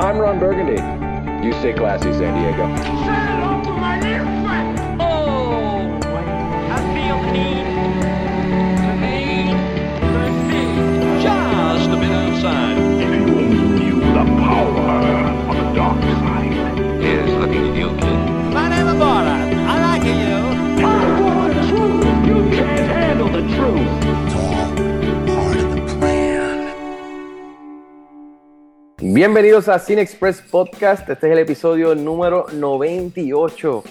I'm Ron Burgundy. You stay classy, San Diego. Oh, I feel need, just a bit outside. Bienvenidos a Cine Express Podcast. Este es el episodio número 98.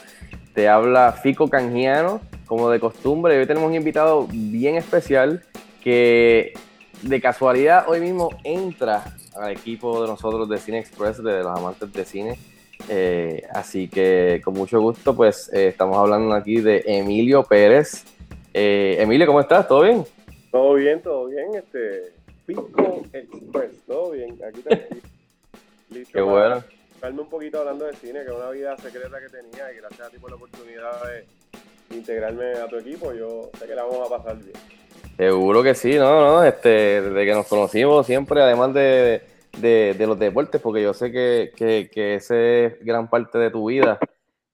Te habla Fico Canjiano, como de costumbre. Hoy tenemos un invitado bien especial que de casualidad hoy mismo entra al equipo de nosotros de Cine Express, de los amantes de cine. Eh, así que con mucho gusto, pues eh, estamos hablando aquí de Emilio Pérez. Eh, Emilio, ¿cómo estás? ¿Todo bien? Todo bien, todo bien, este Pico Express, todo bien, aquí tranquilo. Listo Qué bueno. hablarme un poquito hablando de cine, que es una vida secreta que tenía y gracias a ti por la oportunidad de integrarme a tu equipo, yo sé que la vamos a pasar bien. Seguro que sí, no, no, este, desde que nos conocimos siempre, además de, de, de los deportes, porque yo sé que, que, que ese es gran parte de tu vida,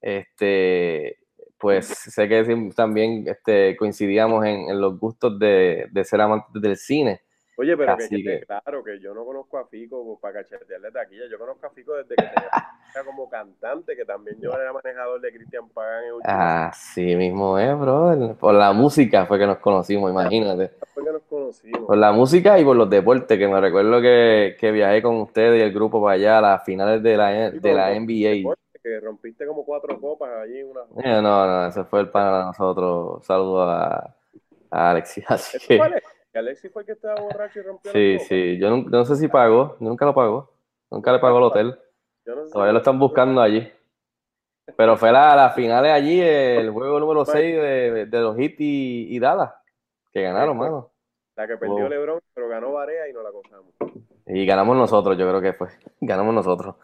este, pues sé que también este, coincidíamos en, en los gustos de, de ser amantes del cine. Oye, pero que, quede que- claro que yo no conozco a Fico para cachetearle taquilla, yo conozco a Fico desde que tenía era como cantante, que también yo era manejador de Cristian Pagan en Así mismo es, brother. Por la música fue que nos conocimos, imagínate. fue que nos conocimos. Por la música y por los deportes, que me recuerdo que, que viajé con ustedes y el grupo para allá a las finales de la, Sí, de la NBA. Que rompiste como cuatro copas allí en una Eh, no, no, ese fue el para nosotros. Saludo a, a Alexis. Así ¿Eso que? ¿Que Alexis fue el que estaba borracho y rompió la sí, sí. Yo no, no sé si pagó, nunca lo pagó. Nunca le pagó el hotel. Yo no sé Todavía si- lo están buscando allí. Pero fue la, las finales allí, el juego número 6 de, de los Heat y, y Dallas, que ganaron, mano. La que perdió. LeBron, pero ganó Barea y no la gozamos. Y ganamos nosotros, yo creo que fue. Ganamos nosotros.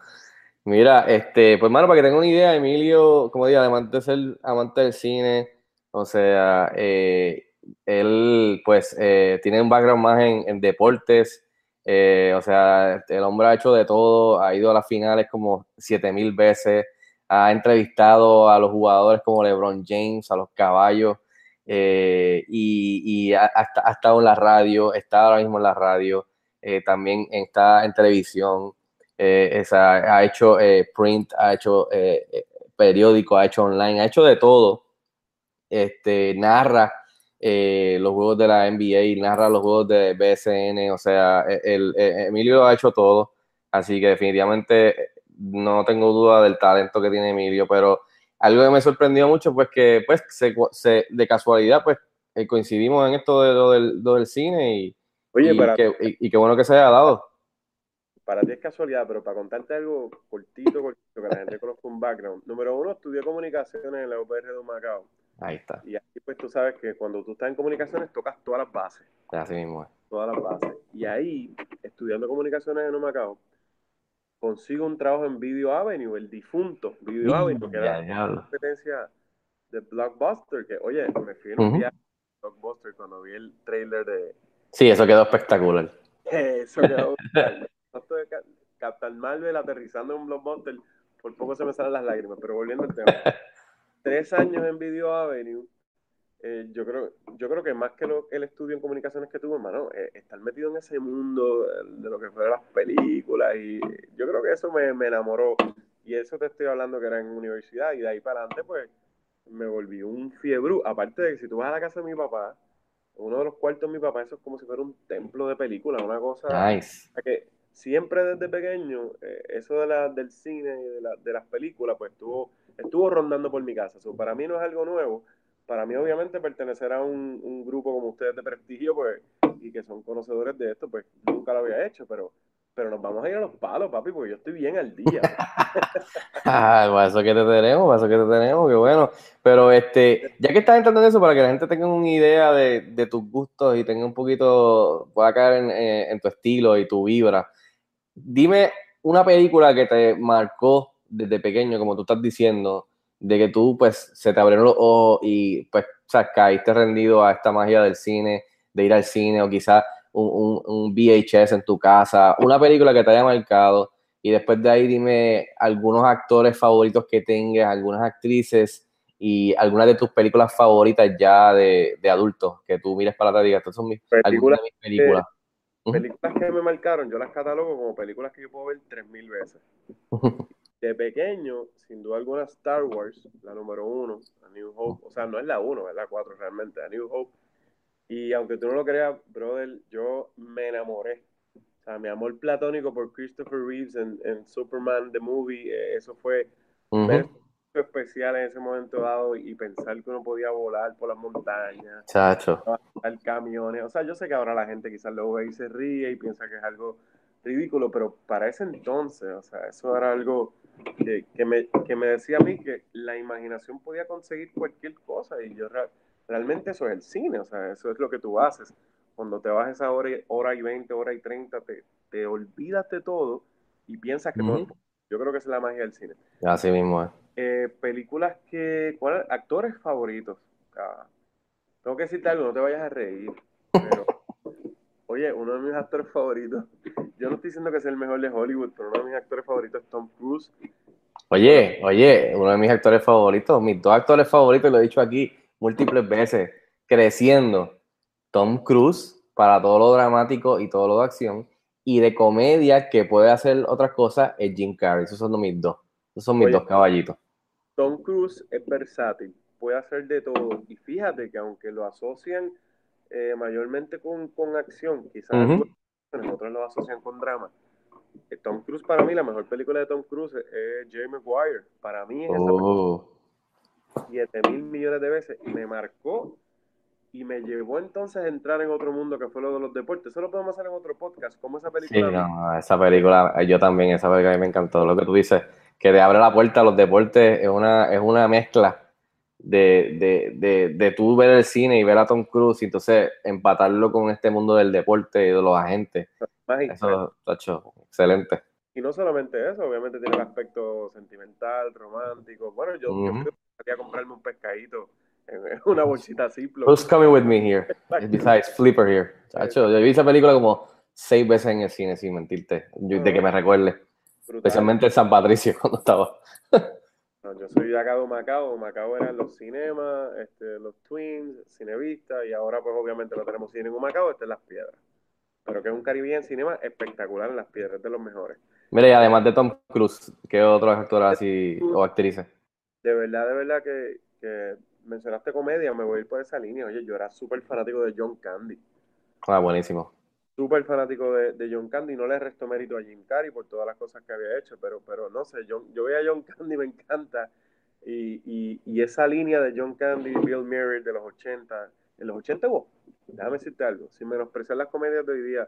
Mira, este, pues mano, para que tengan una idea, Emilio, como digo, además de ser amante del cine, o sea, eh, él pues eh, tiene un background más en, en deportes, eh, o sea, el hombre ha hecho de todo, ha ido a las finales como 7000 veces, ha entrevistado a los jugadores como LeBron James, a los caballos, eh, y, y ha, ha esta- ha estado en la radio, está ahora mismo en la radio eh, también está en televisión, ha hecho print, ha hecho periódico, ha hecho online, ha hecho de todo. Este, narra eh, los juegos de la NBA, narra los juegos de BSN, o sea, e, el, el- Emilio ha hecho todo, así que definitivamente eh, no tengo duda del talento que tiene Emilio, pero algo que me sorprendió mucho, pues que pues se, se- de casualidad, pues eh, coincidimos en esto de lo del, lo del cine y, Oye, y, para, qué, y- y qué bueno que se haya dado. para ti es casualidad, pero para contarte algo cortito, cortito, que la gente conozca un background. Número uno, estudié comunicaciones en la UPR de Humacao. Ahí está, Y aquí pues tú sabes que cuando tú estás en comunicaciones tocas todas las bases. así mismo es. todas las bases. Y ahí, estudiando comunicaciones en Humacao, consigo un trabajo en Video Avenue, el difunto Video Avenue, que Ya, era competencia de Blockbuster, que oye, me fui en un viaje a Blockbuster cuando vi el trailer de Sí, eso quedó espectacular. eso quedó Captain Marvel aterrizando en un Blockbuster, por poco se me salen las lágrimas, pero volviendo al tema. Tres años en Video Avenue, eh, yo creo yo creo que más que lo- el estudio en comunicaciones que tuve, hermano, eh, estar metido en ese mundo de lo que fueron las películas y yo creo que eso me, me enamoró. Y eso te estoy hablando que era en universidad y de ahí para adelante, pues, me volví un fiebre. Aparte de que si tú vas a la casa de mi papá, uno de los cuartos de mi papá, eso es como si fuera un templo de película, una cosa Nice. que siempre desde pequeño, eh, eso de la, del cine y de, la- de las películas, pues estuvo, estuvo rondando por mi casa. So, para mí no es algo nuevo. Para mí, obviamente, pertenecer a un, un grupo como ustedes de prestigio, pues, y que son conocedores de esto, pues nunca lo había hecho, pero, pero nos vamos a ir a los palos, papi, porque yo estoy bien al día. Ah, para eso que te tenemos, para eso que te tenemos, qué bueno. Pero este, ya que estás entrando en eso, para que la gente tenga una idea de, de tus gustos y tenga un poquito, pueda caer en, eh, en tu estilo y tu vibra, dime una película que te marcó desde pequeño, como tú estás diciendo, de que tú, pues, se te abrieron los ojos y, pues, o sea, caíste rendido a esta magia del cine, de ir al cine, o quizás un, un- un VHS en tu casa, una película que te haya marcado, y después de ahí dime algunos actores favoritos que tengas, algunas actrices y algunas de tus películas favoritas ya de, de adultos que tú mires para atrás y digas, estas son mis, algunas de mis películas. Películas que me marcaron, yo las catalogo como películas que yo puedo ver 3000 veces. De pequeño, sin duda alguna, Star Wars, la número uno, A New Hope, o sea, no es la uno, es la cuatro realmente, A New Hope. Y aunque tú no lo creas, brother, yo me enamoré. O sea, mi amor platónico por Christopher Reeves en, en Superman, The Movie, eh, eso fue especial en ese momento dado y pensar que uno podía volar por las montañas, Chacho. al camiones. O sea, yo sé que ahora la gente quizás lo ve y se ríe y piensa que es algo ridículo, pero para ese entonces, o sea, eso era algo que, que me, que me decía a mí que la imaginación podía conseguir cualquier cosa y yo re- realmente eso es el cine, o sea, eso es lo que tú haces. Cuando te vas esa hora, hora y 20, hora y 30, te, te olvidas de todo y piensas que es Ujú. yo creo que esa es la magia del cine. Así mismo es. Eh, películas que. ¿cuál- actores favoritos. Ah, tengo que decirte algo, no te vayas a reír. Pero, oye, uno de mis actores favoritos. Yo no estoy diciendo que sea el mejor de Hollywood, pero uno de mis actores favoritos es Tom Cruise. Oye, oye, uno de mis actores favoritos, mis dos actores favoritos, lo he dicho aquí múltiples veces, creciendo, Tom Cruise para todo lo dramático y todo lo de acción, y de comedia que puede hacer otras cosas es Jim Carrey. Esos son mis dos, esos son mis Oye. dos caballitos. Tom Cruise es versátil, puede hacer de todo. Y fíjate que aunque lo asocian eh, mayormente con, con acción, quizás. Algunos otros lo asocian con drama. Eh, Tom Cruise, para mí, la mejor película de Tom Cruise es, Jerry Maguire. Para mí es esa Oh, 7 mil millones de veces y me marcó y me llevó entonces a entrar en otro mundo que fue lo de los deportes. Eso lo podemos hacer en otro podcast, como esa sí, película. no, esa película, yo también, esa película a mí me encantó. Lo que tú dices, que te abre la puerta a los deportes, es una, es una mezcla de, de, de, de tú ver el cine y ver a Tom Cruise y entonces empatarlo con este mundo del deporte y de los agentes. magistral. Eso, tacho, excelente. Y no solamente eso, obviamente tiene el aspecto sentimental, romántico. Bueno, yo, yo Ujú. creo que quería comprarme un pescadito en una bolsita Ziploc. Who's coming with me here? Besides Flipper here. Tacho, yo vi esa película como seis veces en el cine, sin mentirte, yo- de que me recuerde. Brutal. Especialmente en San Patricio cuando estaba. Yo soy de acá de Macao. Macao eran los cinemas, este, los Twins, Cinevista, y ahora pues obviamente no tenemos cine en Macao, está en Las Piedras. Pero que es un Caribbean Cinema espectacular en Las Piedras, es de los mejores. Mira, y además de Tom Cruise, ¿qué otros actores así o actrices? De verdad, de verdad que, que mencionaste comedia, me voy a ir por esa línea. Oye, yo era súper fanático de John Candy. Ah, buenísimo. Súper fanático de, de John Candy. No le resto mérito a Jim Carrey por todas las cosas que había hecho, pero, pero no sé, John, yo veía a John Candy, me encanta. Y, y, y esa línea de John Candy, Bill Murray de los 80, en los 80 vos, déjame decirte algo, sin menospreciar las comedias de hoy día,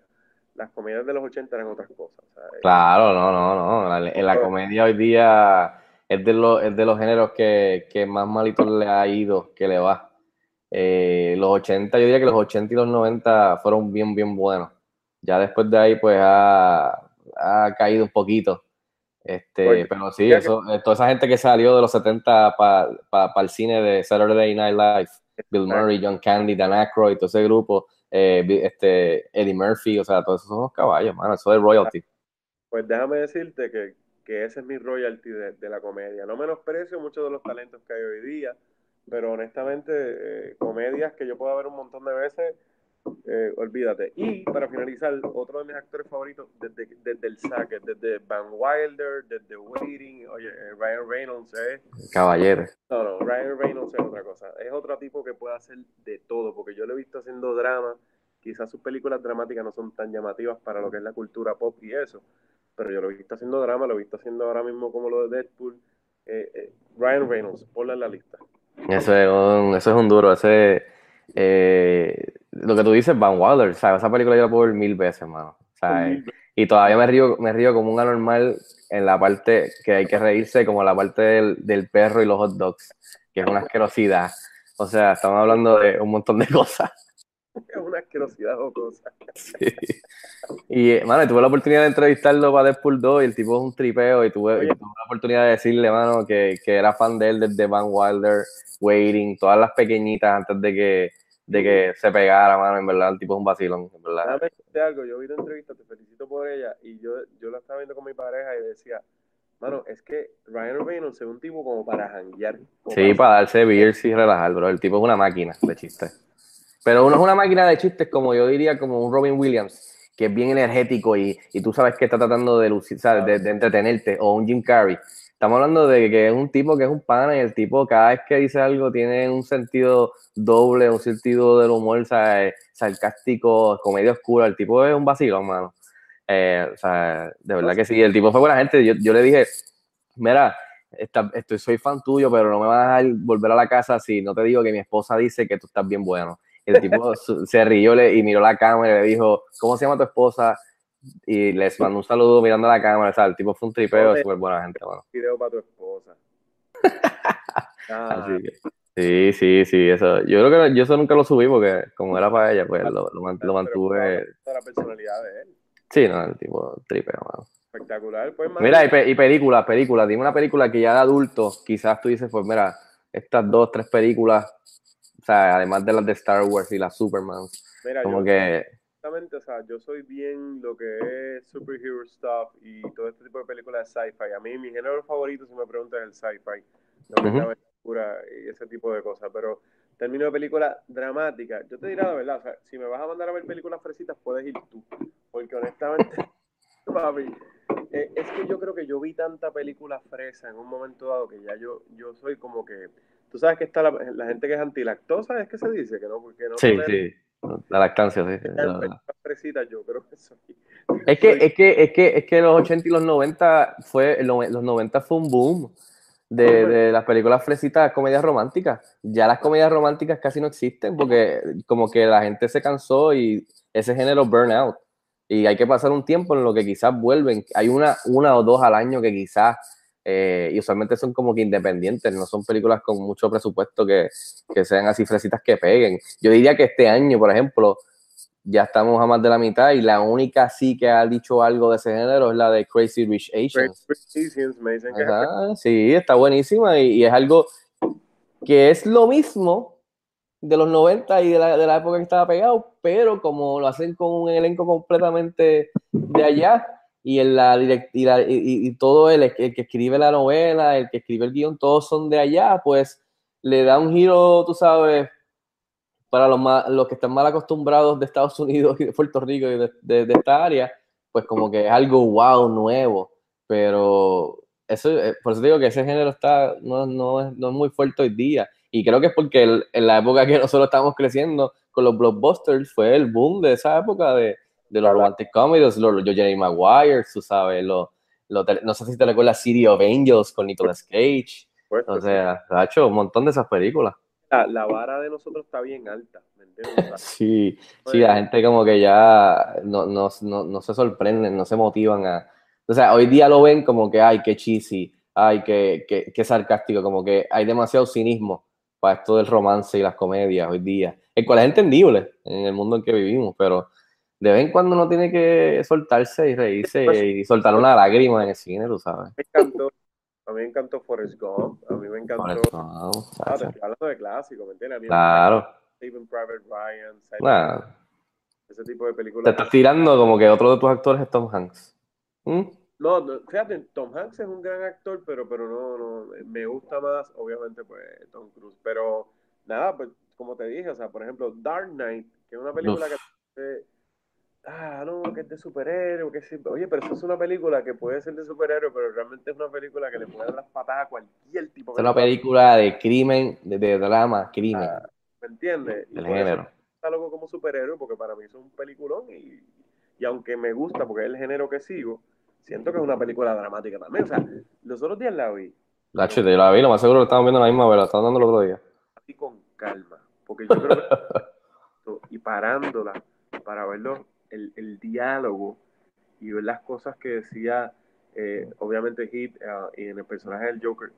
las comedias de los 80 eran otras cosas. sea, eh, Claro, no, no, no. La, en la comedia hoy día es de los, es de los géneros que, que más malito le ha ido, que le va. Eh, los 80, yo diría que los 80 y los 90 fueron bien, bien buenos. Ya después de ahí, pues ha, ha caído un poquito. Este, pero sí, ya que- eso, eh, toda esa gente que salió de los 70 para el cine de Saturday Night Live, Bill Murray, John Candy, Dan Aykroyd, todo ese grupo, eh, este, Eddie Murphy, o sea, todos esos son los caballos, mano, eso es royalty. Pues déjame decirte que, que ese es mi royalty de, de la comedia. No menosprecio muchos de los talentos que hay hoy día, pero honestamente, eh, comedias que yo puedo ver un montón de veces, eh, olvídate. Y para finalizar, otro de mis actores favoritos desde, desde el saque, desde Van Wilder, desde Waiting, oye, eh, Ryan Reynolds es Caballero. no, no, Ryan Reynolds es otra cosa. Es otro tipo que puede hacer de todo, porque yo lo he visto haciendo drama. Quizás sus películas dramáticas no son tan llamativas para lo que es la cultura pop y eso, pero yo lo he visto haciendo drama, lo he visto haciendo ahora mismo como lo de Deadpool. Eh, eh, Ryan Reynolds, ponla en la lista. Eso es un, eso es un duro, ese, eh, lo que tú dices, Van Wilder, ¿sabes? Esa película yo la puedo ver mil veces, mano. ¿sabes? Y todavía me río, me río como un anormal en la parte que hay que reírse, como la parte del, del perro y los hot dogs, que es una asquerosidad. O sea, estamos hablando de un montón de cosas. Es una asquerosidad o cosa. Sí. Y, eh, mano, tuve la oportunidad de entrevistarlo para Deadpool 2 y el tipo es un tripeo y tuve, y tuve la oportunidad de decirle, mano, que, que era fan de él desde Van Wilder, Waiting, todas las pequeñitas antes de que, de que se pegara, mano, en verdad, el tipo es un vacilón, en verdad. Algo, yo vi tu entrevista, te felicito por ella, y yo, yo la estaba viendo con mi pareja y decía, mano, es que Ryan Reynolds es un tipo como para janguear. como Sí, para darse beers y relajar, bro. El tipo es una máquina de chistes. Pero uno es una máquina de chistes, como yo diría, como un Robin Williams, que es bien energético y, y tú sabes que está tratando de, lucir, ¿sabes? De, de entretenerte, o un Jim Carrey. Estamos hablando de que es un tipo que es un pana y el tipo cada vez que dice algo tiene un sentido doble, un sentido del humor sarcástico, comedia oscura. El tipo es un vacilón, mano. Eh, o sea, de verdad que sí. El tipo fue buena gente. Yo, yo le dije, mira, estoy, soy fan tuyo, pero no me vas a dejar volver a la casa si no te digo que mi esposa dice que tú estás bien bueno. El tipo se rió le- y miró la cámara y le dijo, ¿cómo se llama tu esposa? Y les mandó un saludo mirando a la cámara. O sea, el tipo fue un tripeo, súper buena gente, mano. video para tu esposa. Ah, Así que, sí, sí, sí, eso. Yo creo que yo eso nunca lo subí porque como era para ella, pues lo, lo lo mantuve. la personalidad de él. Sí, no, el tipo tripeo, mano. Espectacular. Pues, Mira, y, pe- y películas, películas. Dime una película que ya de adulto, quizás tú dices, pues mira, estas dos, tres películas, o sea, además de las de Star Wars y las Superman, mira, como yo, que, Exactamente, o sea, yo soy bien lo que es superhero stuff y todo este tipo de películas de sci-fi. A mí, mi género favorito, si me preguntan, es el sci-fi. No la aventura y ese tipo de cosas. Pero término de película dramática, yo te diré la verdad, o sea, si me vas a mandar a ver películas fresitas, puedes ir tú. Porque honestamente, papi, eh, es que yo creo que yo vi tanta película fresa en un momento dado que ya yo, yo soy como que. Tú sabes que está la, la gente que es antilactosa, es que se dice que no, porque no sí, sí, la lactancia, sí. la fresitas, yo creo que soy. Es que, es que, es que, es que los 80 y los 90 fue, lo- los 90 fue un boom de, de las películas fresitas, comedias románticas. Ya las comedias románticas casi no existen porque como que la gente se cansó y ese género burnout. Y hay que pasar un tiempo en lo que quizás vuelven. Hay una, una o dos al año que quizás, eh, y usualmente son como que independientes, no son películas con mucho presupuesto que, que sean así fresitas que peguen. Yo diría que este año, por ejemplo, ya estamos a más de la mitad y la única sí que ha dicho algo de ese género es la de Crazy Rich Asians. Crazy Asians me dicen que es Ajá, sí, está buenísima y, y es algo que es lo mismo de los 90 y de la, de la época que estaba pegado, pero como lo hacen con un elenco completamente de allá y, en la, direct- y, la- y- y- todo el, el que escribe la novela, el que escribe el guion, todos son de allá, pues le da un giro, tú sabes, para los, más, los que están mal acostumbrados de Estados Unidos y de Puerto Rico y de, de- de esta área, pues como que es algo wow, nuevo, pero eso, eh, por eso digo que ese género está, no, no, es, no es muy fuerte hoy día, y creo que es porque el- en la época que nosotros estábamos creciendo con los blockbusters fue el boom de esa época de, de los romantic comedies, los, los Jerry Maguire, tú sabes, los, los no sé si te recuerdas City of Angels con Nicolas Cage, Pues, o sea, ha hecho un montón de esas películas. la, la vara de nosotros está bien alta, ¿me entiendes? O sea, Sí, sí, la gente como que ya no, no, no, no se sorprenden, no se motivan a... O sea, hoy día lo ven como que, ay, qué cheesy, ay, qué, qué, qué sarcástico, como que hay demasiado cinismo para esto del romance y las comedias hoy día, el cual es entendible en el mundo en que vivimos, pero de vez en cuando uno tiene que soltarse y reírse y soltar una lágrima en el cine, tú sabes. me encantó, a mí me encantó Forrest Gump, a mí me encantó, eso, no, ah, te chacho. estoy hablando de clásicos, ¿me entiendes? A mí me Claro, Saving Private Ryan, Nah, ese tipo de te películas. estás tirando como que otro de tus actores es Tom Hanks. ¿Mm? No, no, fíjate, Tom Hanks es un gran actor, pero, pero no, no, me gusta más, obviamente, pues, Tom Cruise. Pero, nada, pues, como te dije, o sea, por ejemplo, Dark Knight, que es una película Uf. que... eh, ah, no, que es de superhéroe, que sí. Oye, pero eso es una película que puede ser de superhéroe, pero realmente es una película que le puede dar las patadas a cualquier tipo Es una película de crimen, de, de drama, crimen, Ah, ¿Me entiendes? El género. está loco como superhéroe, porque para mí es un peliculón y, y aunque me gusta, porque es el género que sigo, siento que es una película dramática también. O sea, los otros días la vi Nacho, yo la vi, lo más seguro lo estamos viendo la misma vez, la estaban dando el otro día. así con calma, porque yo creo que y parándola para verlo, el, el diálogo y ver las cosas que decía, eh, obviamente Heath eh, y en el personaje del Joker,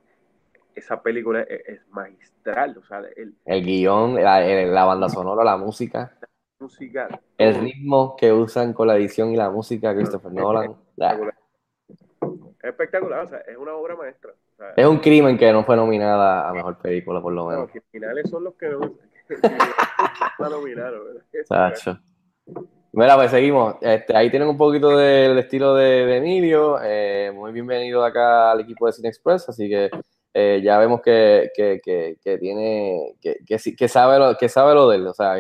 esa película es, es magistral, o sea, el El guion, la, la banda sonora, la música, musical. el ritmo que usan con la edición y la música, Christopher Nolan. la- espectacular. Es espectacular, o sea, es una obra maestra. O sea, Es un crimen que no fue nominada a mejor película, por lo no, menos. los criminales son los que no, La nominaron, ¿verdad? Mira, pues seguimos. Este, ahí tienen un poquito del estilo de, de Emilio. Eh, muy bienvenido acá al equipo de Cine Express. Así que eh, ya vemos que, que, que, que tiene, que, sabe lo, que sabe lo de él. O sea,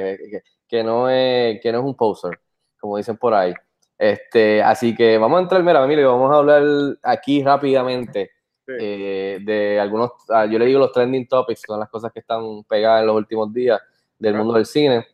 que, no es, que no es un poser, como dicen por ahí. Este, así que vamos a entrar, mira, Emilio, vamos a hablar aquí rápidamente Sí. eh, de algunos, ah, yo le digo los trending topics, son las cosas que están pegadas en los últimos días del Claro. mundo del cine.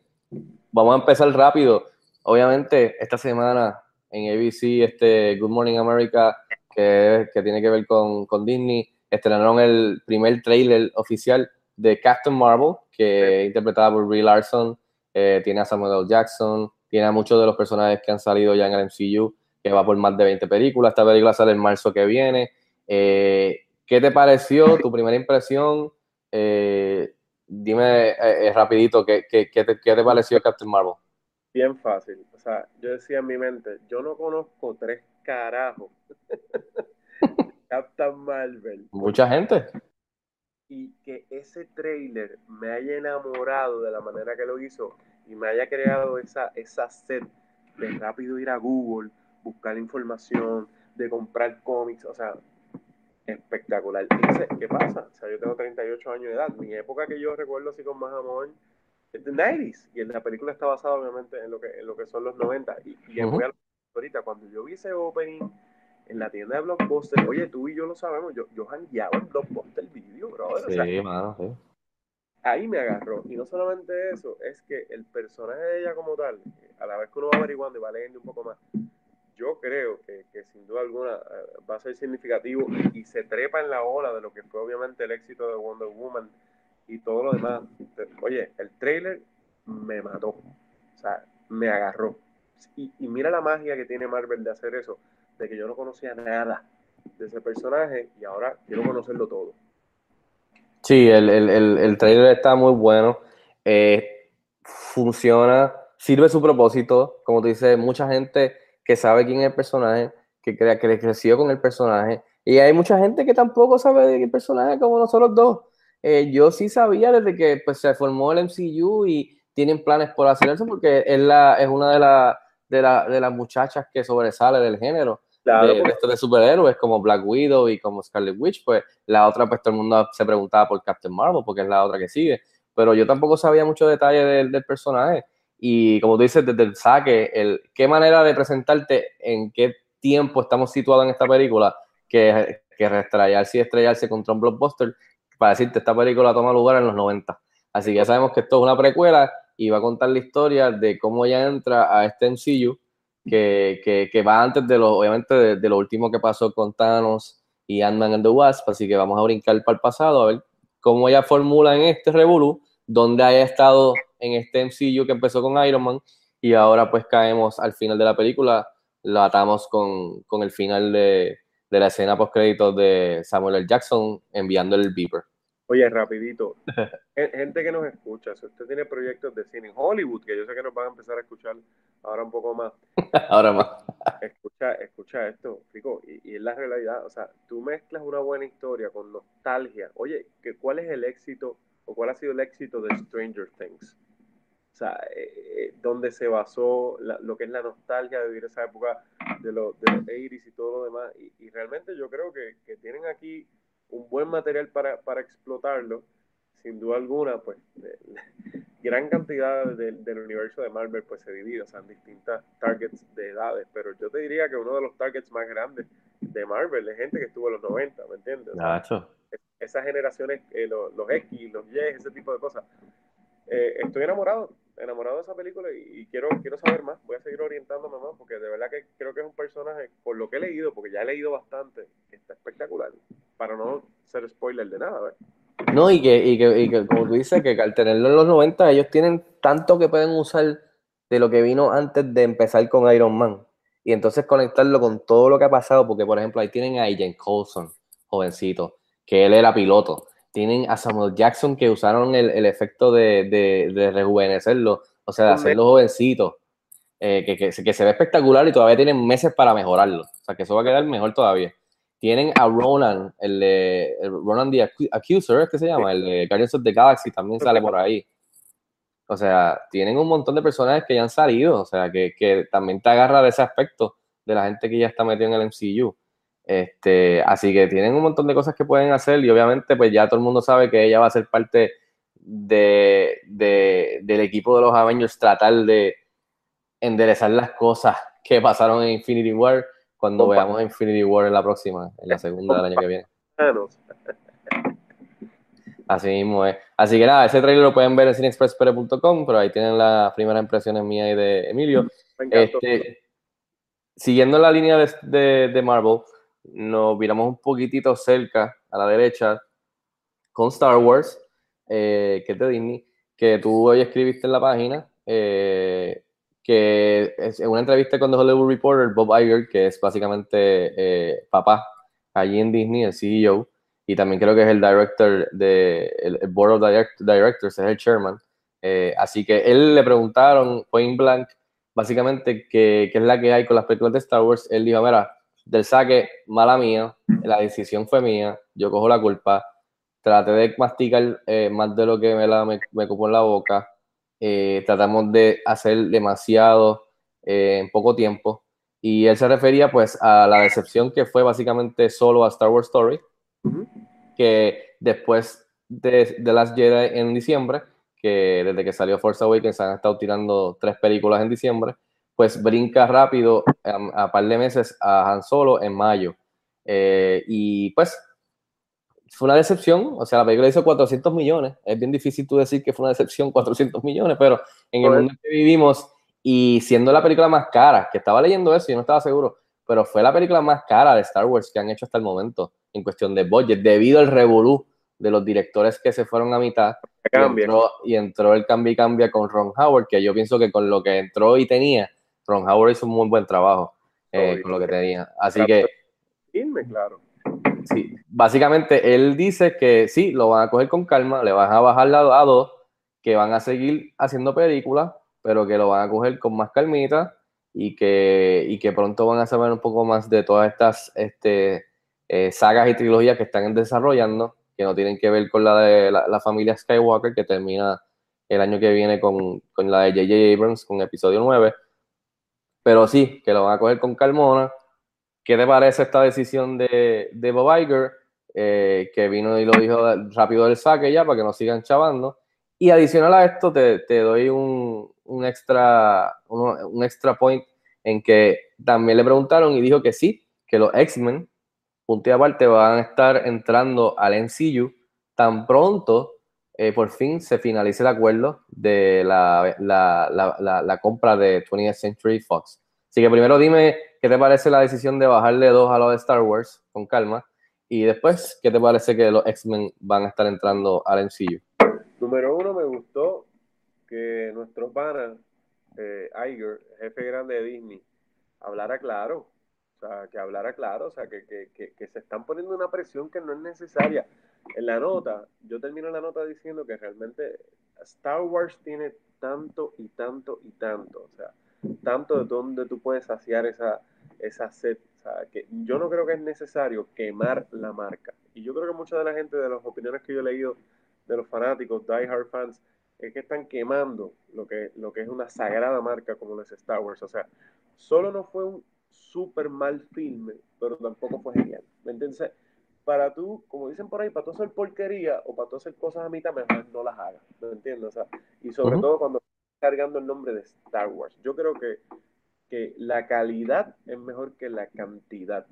Vamos a empezar rápido. Obviamente, esta semana en ABC, este Good Morning America, que, que tiene que ver con, con Disney, estrenaron el primer trailer oficial de Captain Marvel, que es interpretada por Brie Larson, eh, tiene a Samuel L. Jackson, tiene a muchos de los personajes que han salido ya en el MCU, que va por más de 20 películas. Esta película sale en marzo que viene. Eh, ¿Qué te pareció? Tu primera impresión. Eh, dime eh, eh, rapidito, ¿qué, qué, qué te, qué te pareció Captain Marvel? Bien fácil. O sea, yo decía en mi mente, yo no conozco tres carajos. Captain Marvel. Mucha gente. Y que ese trailer me haya enamorado de la manera que lo hizo y me haya creado esa, esa sed de rápido ir a Google, buscar información, de comprar cómics, o sea, espectacular. Dice, ¿qué pasa? O sea, yo tengo 38 años de edad. Mi época que yo recuerdo así con más amor es de 90s. Y la película está basada obviamente en lo que, en lo que son los 90. Y, y voy a lo- ahorita, cuando yo vi ese opening en la tienda de Blockbuster, oye, tú y yo lo sabemos, yo, yo jangueaba en Blockbuster Video, brother. O sea, Sí, sí. ahí me agarró. Y no solamente eso, es que el personaje de ella como tal, a la vez que uno va averiguando y va leyendo un poco más, yo creo que, que sin duda alguna eh, va a ser significativo y, y se trepa en la ola de lo que fue obviamente el éxito de Wonder Woman y todo lo demás. Te- Oye, el trailer me mató, o sea, me agarró. Y, mira la magia que tiene Marvel de hacer eso, de que yo no conocía nada de ese personaje y ahora quiero conocerlo todo. Sí, el, el, el, el trailer está muy bueno. Eh, funciona, sirve su propósito. Como tú dices, mucha gente que sabe quién es el personaje, que, crea, que le creció con el personaje. Y hay mucha gente que tampoco sabe de qué personaje como nosotros dos. Eh, yo sí sabía desde que pues, se formó el MCU y tienen planes por hacer eso porque es, la, es una de, la, de, la, de las muchachas que sobresale del género Claro, de, porque- de superhéroes como Black Widow y como Scarlet Witch, pues la otra, pues todo el mundo se preguntaba por Captain Marvel, porque es la otra que sigue. Pero yo tampoco sabía mucho detalle del, del personaje. Y como tú dices, desde el saque, el, qué manera de presentarte en qué tiempo estamos situados en esta película, que, que reestrellarse y estrellarse contra un blockbuster, para decirte, esta película toma lugar en los 90. Así que ya sabemos que esto es una precuela y va a contar la historia de cómo ella entra a este MCU que, que, va antes de lo, obviamente, de lo último que pasó con Thanos y Ant-Man and the Wasp, así que vamos a brincar para el pasado a ver cómo ella formula en este Revolu, donde haya estado en este MCU que empezó con Iron Man y ahora pues caemos al final de la película, la atamos con, con el final de, de la escena post créditos de Samuel L. Jackson enviando el beeper. Oye, rapidito, Gen- gente que nos escucha, si usted tiene proyectos de cine en Hollywood, que yo sé que nos van a empezar a escuchar ahora un poco más, ahora más. escucha, escucha esto, Rico, y, y es la realidad, o sea, tú mezclas una buena historia con nostalgia. Oye, que ¿cuál es el éxito o cuál ha sido el éxito de Stranger Things? O sea, eh, eh, donde se basó la- lo que es la nostalgia de vivir esa época de, los de los 80s y todo lo demás. Y, y realmente yo creo que, que tienen aquí un buen material para, para explotarlo. Sin duda alguna, pues, de- gran cantidad de- del universo de Marvel pues se divide, o sea, en distintas targets de edades, pero yo te diría que uno de los targets más grandes de Marvel es gente que estuvo en los 90, ¿me entiendes? O sea, esas generaciones, eh, los, los X, los Y, ese tipo de cosas. Eh, estoy enamorado, enamorado de esa película y, quiero, quiero saber más. Voy a seguir orientándome más porque de verdad que creo que es un personaje, por lo que he leído, porque ya he leído bastante, está espectacular. Para no ser spoiler de nada, ¿ves? No, y que, y que, y que como tú dices, que al tenerlo en los 90, ellos tienen tanto que pueden usar de lo que vino antes de empezar con Iron Man. Y entonces conectarlo con todo lo que ha pasado, porque por ejemplo ahí tienen a Agent Coulson, jovencito, que él era piloto. Tienen a Samuel Jackson que usaron el, el efecto de, de, de rejuvenecerlo, o sea, de hacerlo jovencito, eh, que, que, se- que se ve espectacular y todavía tienen meses para mejorarlo. O sea, que eso va a quedar mejor todavía. Tienen a Ronan, el de el Ronan the Accuser, ¿es que se llama? El de Guardians of the Galaxy también sale por ahí. O sea, tienen un montón de personajes que ya han salido, o sea, que, que también te agarra de ese aspecto de la gente que ya está metida en el MCU. Este, así que tienen un montón de cosas que pueden hacer y obviamente pues ya todo el mundo sabe que ella va a ser parte de, de- del equipo de los Avengers, tratar de enderezar las cosas que pasaron en Infinity War cuando veamos Infinity War en la próxima, en la segunda del año que viene. Así mismo es. Así que nada, ese trailer lo pueden ver en cineexpresspere.com, pero ahí tienen las primeras impresiones mías y de Emilio. Este, siguiendo la línea de, de- de Marvel, nos viramos un poquitito cerca a la derecha con Star Wars, eh, que es de Disney, que tú hoy escribiste en la página, eh, que en una entrevista con The Hollywood Reporter, Bob Iger, que es básicamente eh, papá allí en Disney, el CEO, y también creo que es el director de el, Board of Direct- Directors, es el chairman. Así que él le preguntaron point blank básicamente qué es la que hay con las películas de Star Wars. Él dijo, mira, del saque, mala mía, la decisión fue mía, yo cojo la culpa, traté de masticar eh, más de lo que me, la, me, me cupo en la boca, eh, tratamos de hacer demasiado eh, en poco tiempo, y él se refería pues a la decepción que fue básicamente solo a Star Wars Story, que después de, de Last Jedi en diciembre, que desde que salió Force Awakens han estado tirando tres películas en diciembre, pues brinca rápido a, a par de meses a Han Solo en mayo. Eh, y pues fue una decepción, o sea, la película hizo 400 millones, es bien difícil tú decir que fue una decepción 400 millones, pero en el Joder. mundo que vivimos y siendo la película más cara, que estaba leyendo eso y no estaba seguro, pero fue la película más cara de Star Wars que han hecho hasta el momento en cuestión de budget, debido al revolú de los directores que se fueron a mitad y entró, y entró el cambio y cambia con Ron Howard, que yo pienso que con lo que entró y tenía, Ron Howard hizo un muy buen trabajo eh, con lo que tenía. Así que, Irme, claro. sí, básicamente él dice que sí, lo van a coger con calma, le van a bajar la a dos, que van a seguir haciendo películas, pero que lo van a coger con más calmita y que, y que pronto van a saber un poco más de todas estas este, eh, sagas y trilogías que están desarrollando, que no tienen que ver con la de la, la familia Skywalker, que termina el año que viene con, con la de J.J. Abrams, con episodio 9. Pero sí, que lo van a coger con calmona. ¿Qué te parece esta decisión de, de Bob Iger? Eh, que vino y lo dijo rápido del saque ya para que no sigan chavando. Y adicional a esto, te, te doy un, un extra, un extra point en que también le preguntaron y dijo que sí, que los X-Men, punto aparte, van a estar entrando al MCU tan pronto eh, por fin se finalice el acuerdo de la, compra de 20th Century Fox. Así que primero dime qué te parece la decisión de bajarle dos a lo de Star Wars, con calma, y después, ¿qué te parece que los X-Men van a estar entrando al MCU? Número uno, me gustó que nuestro pana, eh, Iger, jefe grande de Disney, hablara claro. O sea, que hablara claro, o sea, que se están poniendo una presión que no es necesaria. En la nota, yo termino la nota diciendo que realmente Star Wars tiene tanto y tanto y tanto, o sea, tanto de donde tú puedes saciar esa, esa sed. O sea, que yo no creo que es necesario quemar la marca. Y yo creo que mucha de la gente, de las opiniones que yo he leído de los fanáticos, die hard fans, es que están quemando lo que, lo que es una sagrada marca como lo es Star Wars. O sea, solo no fue un súper mal filme, pero tampoco fue genial. ¿Me entiendes? Para tú, como dicen por ahí, para tú hacer porquería o para tú hacer cosas a mitad, mejor no las hagas. ¿Me entiendes? O sea, y sobre todo cuando estás cargando el nombre de Star Wars. Yo creo que, que la calidad es mejor que la cantidad.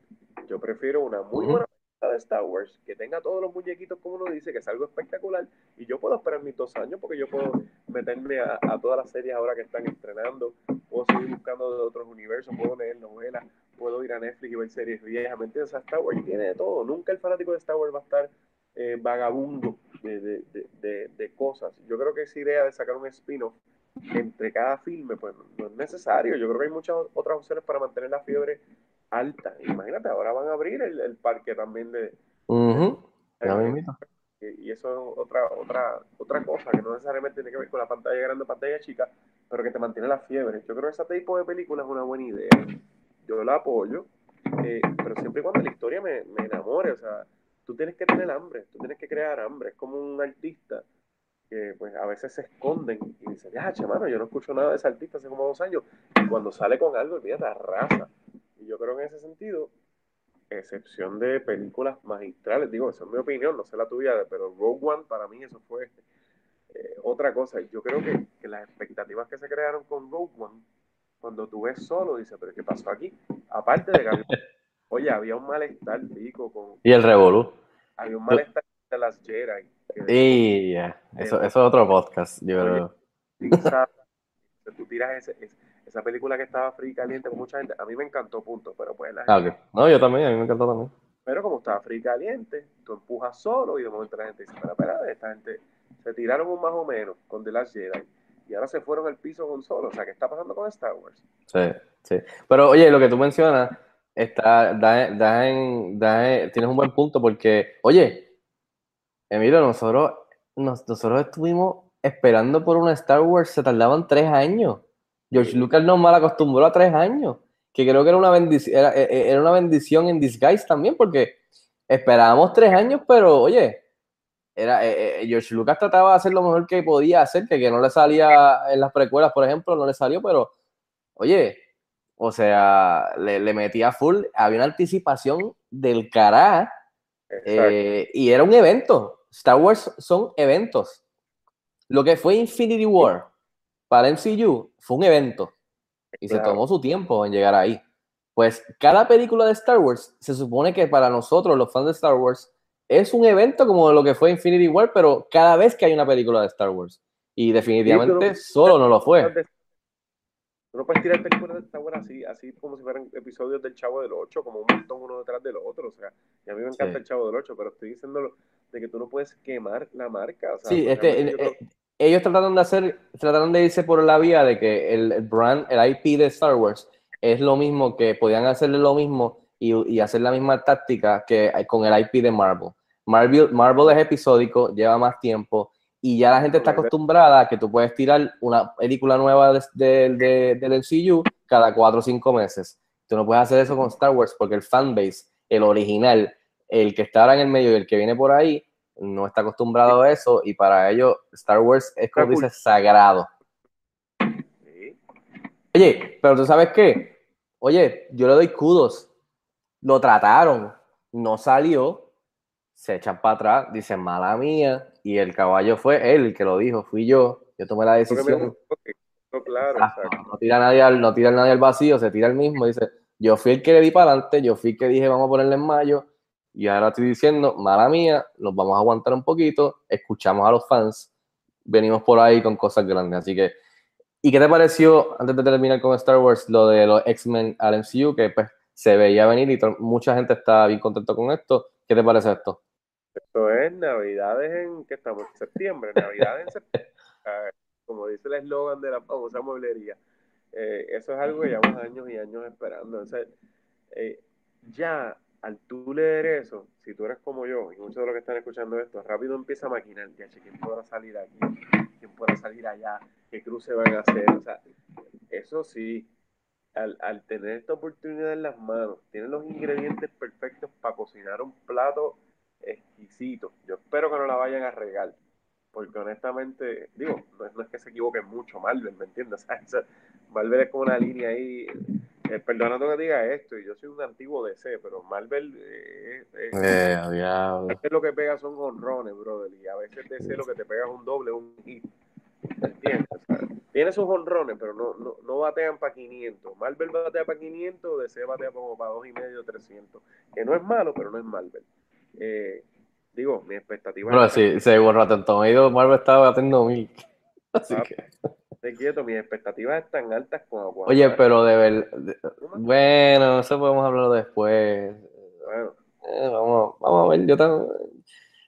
Yo prefiero una muy buena de Star Wars que tenga todos los muñequitos como uno dice, que es algo espectacular y yo puedo esperar mis dos años porque yo puedo meterme a, todas las series ahora que están estrenando, puedo seguir buscando de otros universos, puedo leer novelas, puedo ir a Netflix y ver series viejas, ¿me entiendes? O sea, Star Wars tiene de todo, nunca el fanático de Star Wars va a estar eh, vagabundo de, de, de, de, de cosas. Yo creo que esa idea de sacar un spin-off entre cada filme, pues no es necesario. Yo creo que hay muchas otras opciones para mantener la fiebre alta. Imagínate, ahora van a abrir el, el parque también de... Ujú. Ya me invito. Y y eso es otra, otra, otra cosa que no necesariamente tiene que ver con la pantalla grande o pantalla chica, pero que te mantiene la fiebre. Yo creo que ese tipo de película es una buena idea. Yo la apoyo, eh, pero siempre y cuando la historia me, me enamore. O sea, tú tienes que tener hambre, tú tienes que crear hambre. Es como un artista que pues a veces se esconden y dicen, ya, che, mano, yo no escucho nada de ese artista hace como dos años. Y cuando sale con algo, olvídate, arrasa. Y yo creo que en ese sentido, excepción de películas magistrales, digo, esa es mi opinión, no sé la tuya, pero Rogue One para mí eso fue eh, otra cosa. Yo creo que, que las expectativas que se crearon con Rogue One, cuando tú ves solo, dices, pero ¿qué pasó aquí? Aparte de que, había- oye, había un malestar, pico, con, Y el Revolú. había un malestar de las Jedi. Y ya, eso, eso es otro podcast, yo creo. Tú tiras ese- ese- esa película que estaba fría y caliente con mucha gente, a mí me encantó, punto, pero pues la Ah, gente-. No, yo también, a mí me encantó también. pero como estaba fría y caliente, tú empujas solo y de momento la gente dice, espera, espera, esta gente se tiraron un más o menos con The Last Jedi y ahora se fueron al piso con solo, o sea, ¿qué está pasando con Star Wars? Sí, sí. Pero oye, lo que tú mencionas, está, da, da en, da en- tienes un buen punto porque, oye, Emilio, nosotros, nos- nosotros estuvimos esperando por una Star Wars, se tardaban tres años. George Lucas nos mal acostumbró a tres años, que creo que era una bendición, era, e- e- era una bendición en disguise también, porque esperábamos tres años, pero oye, era, eh, George Lucas trataba de hacer lo mejor que podía hacer, que, que no le salía en las precuelas, por ejemplo, no le salió, pero oye, o sea, le, le metía full, había una anticipación del cará eh, y era un evento. Star Wars son eventos. Lo que fue Infinity War para MCU fue un evento y se Claro. tomó su tiempo en llegar ahí. Pues cada película de Star Wars se supone que para nosotros, los fans de Star Wars, es un evento como lo que fue Infinity War, pero cada vez que hay una película de Star Wars. Y definitivamente solo no lo fue. Tú no puedes tirar películas de Star Wars así, así como si fueran episodios del Chavo del 8, como un montón uno detrás del otro. O sea, y a mí me encanta Sí. el Chavo del 8, pero estoy diciendo de que tú no puedes quemar la marca. O sea, Sí, este, ellos trataron de hacer, trataron de irse por la vía de que el, el brand, el IP de Star Wars es lo mismo, que podían hacerle lo mismo y, y hacer la misma táctica que con el IP de Marvel. Marvel, Marvel es episódico, lleva más tiempo y ya la gente está acostumbrada a que tú puedes tirar una película nueva de, de- de- del MCU cada cuatro o cinco meses. Tú no puedes hacer eso con Star Wars porque el fanbase, el original, el que está ahora en el medio y el que viene por ahí, no está acostumbrado a eso y para ellos Star Wars es como dice sagrado. Oye, pero tú sabes qué, oye, yo le doy kudos, lo trataron, no salió, se echan para atrás, dicen mala mía y el caballo fue él el que lo dijo, fui yo, yo tomé la decisión. no, claro, no tira nadie al, no tira nadie al vacío, se tira el mismo, dice, yo fui el que le di para adelante, yo fui el que dije vamos a ponerle en mayo, y ahora estoy diciendo, mala mía, nos vamos a aguantar un poquito, escuchamos a los fans, venimos por ahí con cosas grandes, así que, ¿y qué te pareció, antes de terminar con Star Wars, lo de los X-Men al MCU, que pues se veía venir y mucha gente está bien contento con esto, ¿qué te parece esto? Esto es Navidades en, ¿qué estamos? En septiembre, Navidades en septiembre. Ah, Como dice el eslogan de la famosa mueblería. Eh, eso es algo que llevamos años y años esperando. Entonces, eh, ya al tú leer eso, si tú eres como yo y muchos de los que están escuchando esto, rápido empieza a maquinar, ¿quién podrá salir aquí? ¿Quién podrá salir allá? ¿Qué cruce van a hacer? O sea, eso sí, al, al tener esta oportunidad en las manos, tienen los ingredientes perfectos para cocinar un plato exquisito. Yo espero que no la vayan a regar, porque honestamente, digo, no no es que se equivoquen mucho Marvel, ¿me entiendes? O sea, Marvel es como una línea ahí, eh, perdonando que diga esto, y yo soy un antiguo DC, pero Marvel, eh, eh, Eh, diablo. Marvel lo que pega son honrones, brother, y a veces DC lo que te pega es un doble, un hit. ¿Me entiendes? O sea, tiene sus honrones, pero no, no, no batean para 500. Marvel batea para 500, DC batea como para 2,5, 300. Que no es malo, pero no es Marvel. Eh, digo, mi expectativa Bueno, sí, se borra tanto medio, Marvel estaba batiendo mil. Así Ah, que, esté quieto, mis expectativas están altas como cuando- oye, pero de verdad, bueno, eso podemos hablarlo después. Bueno, Eh, vamos, vamos a ver, yo también.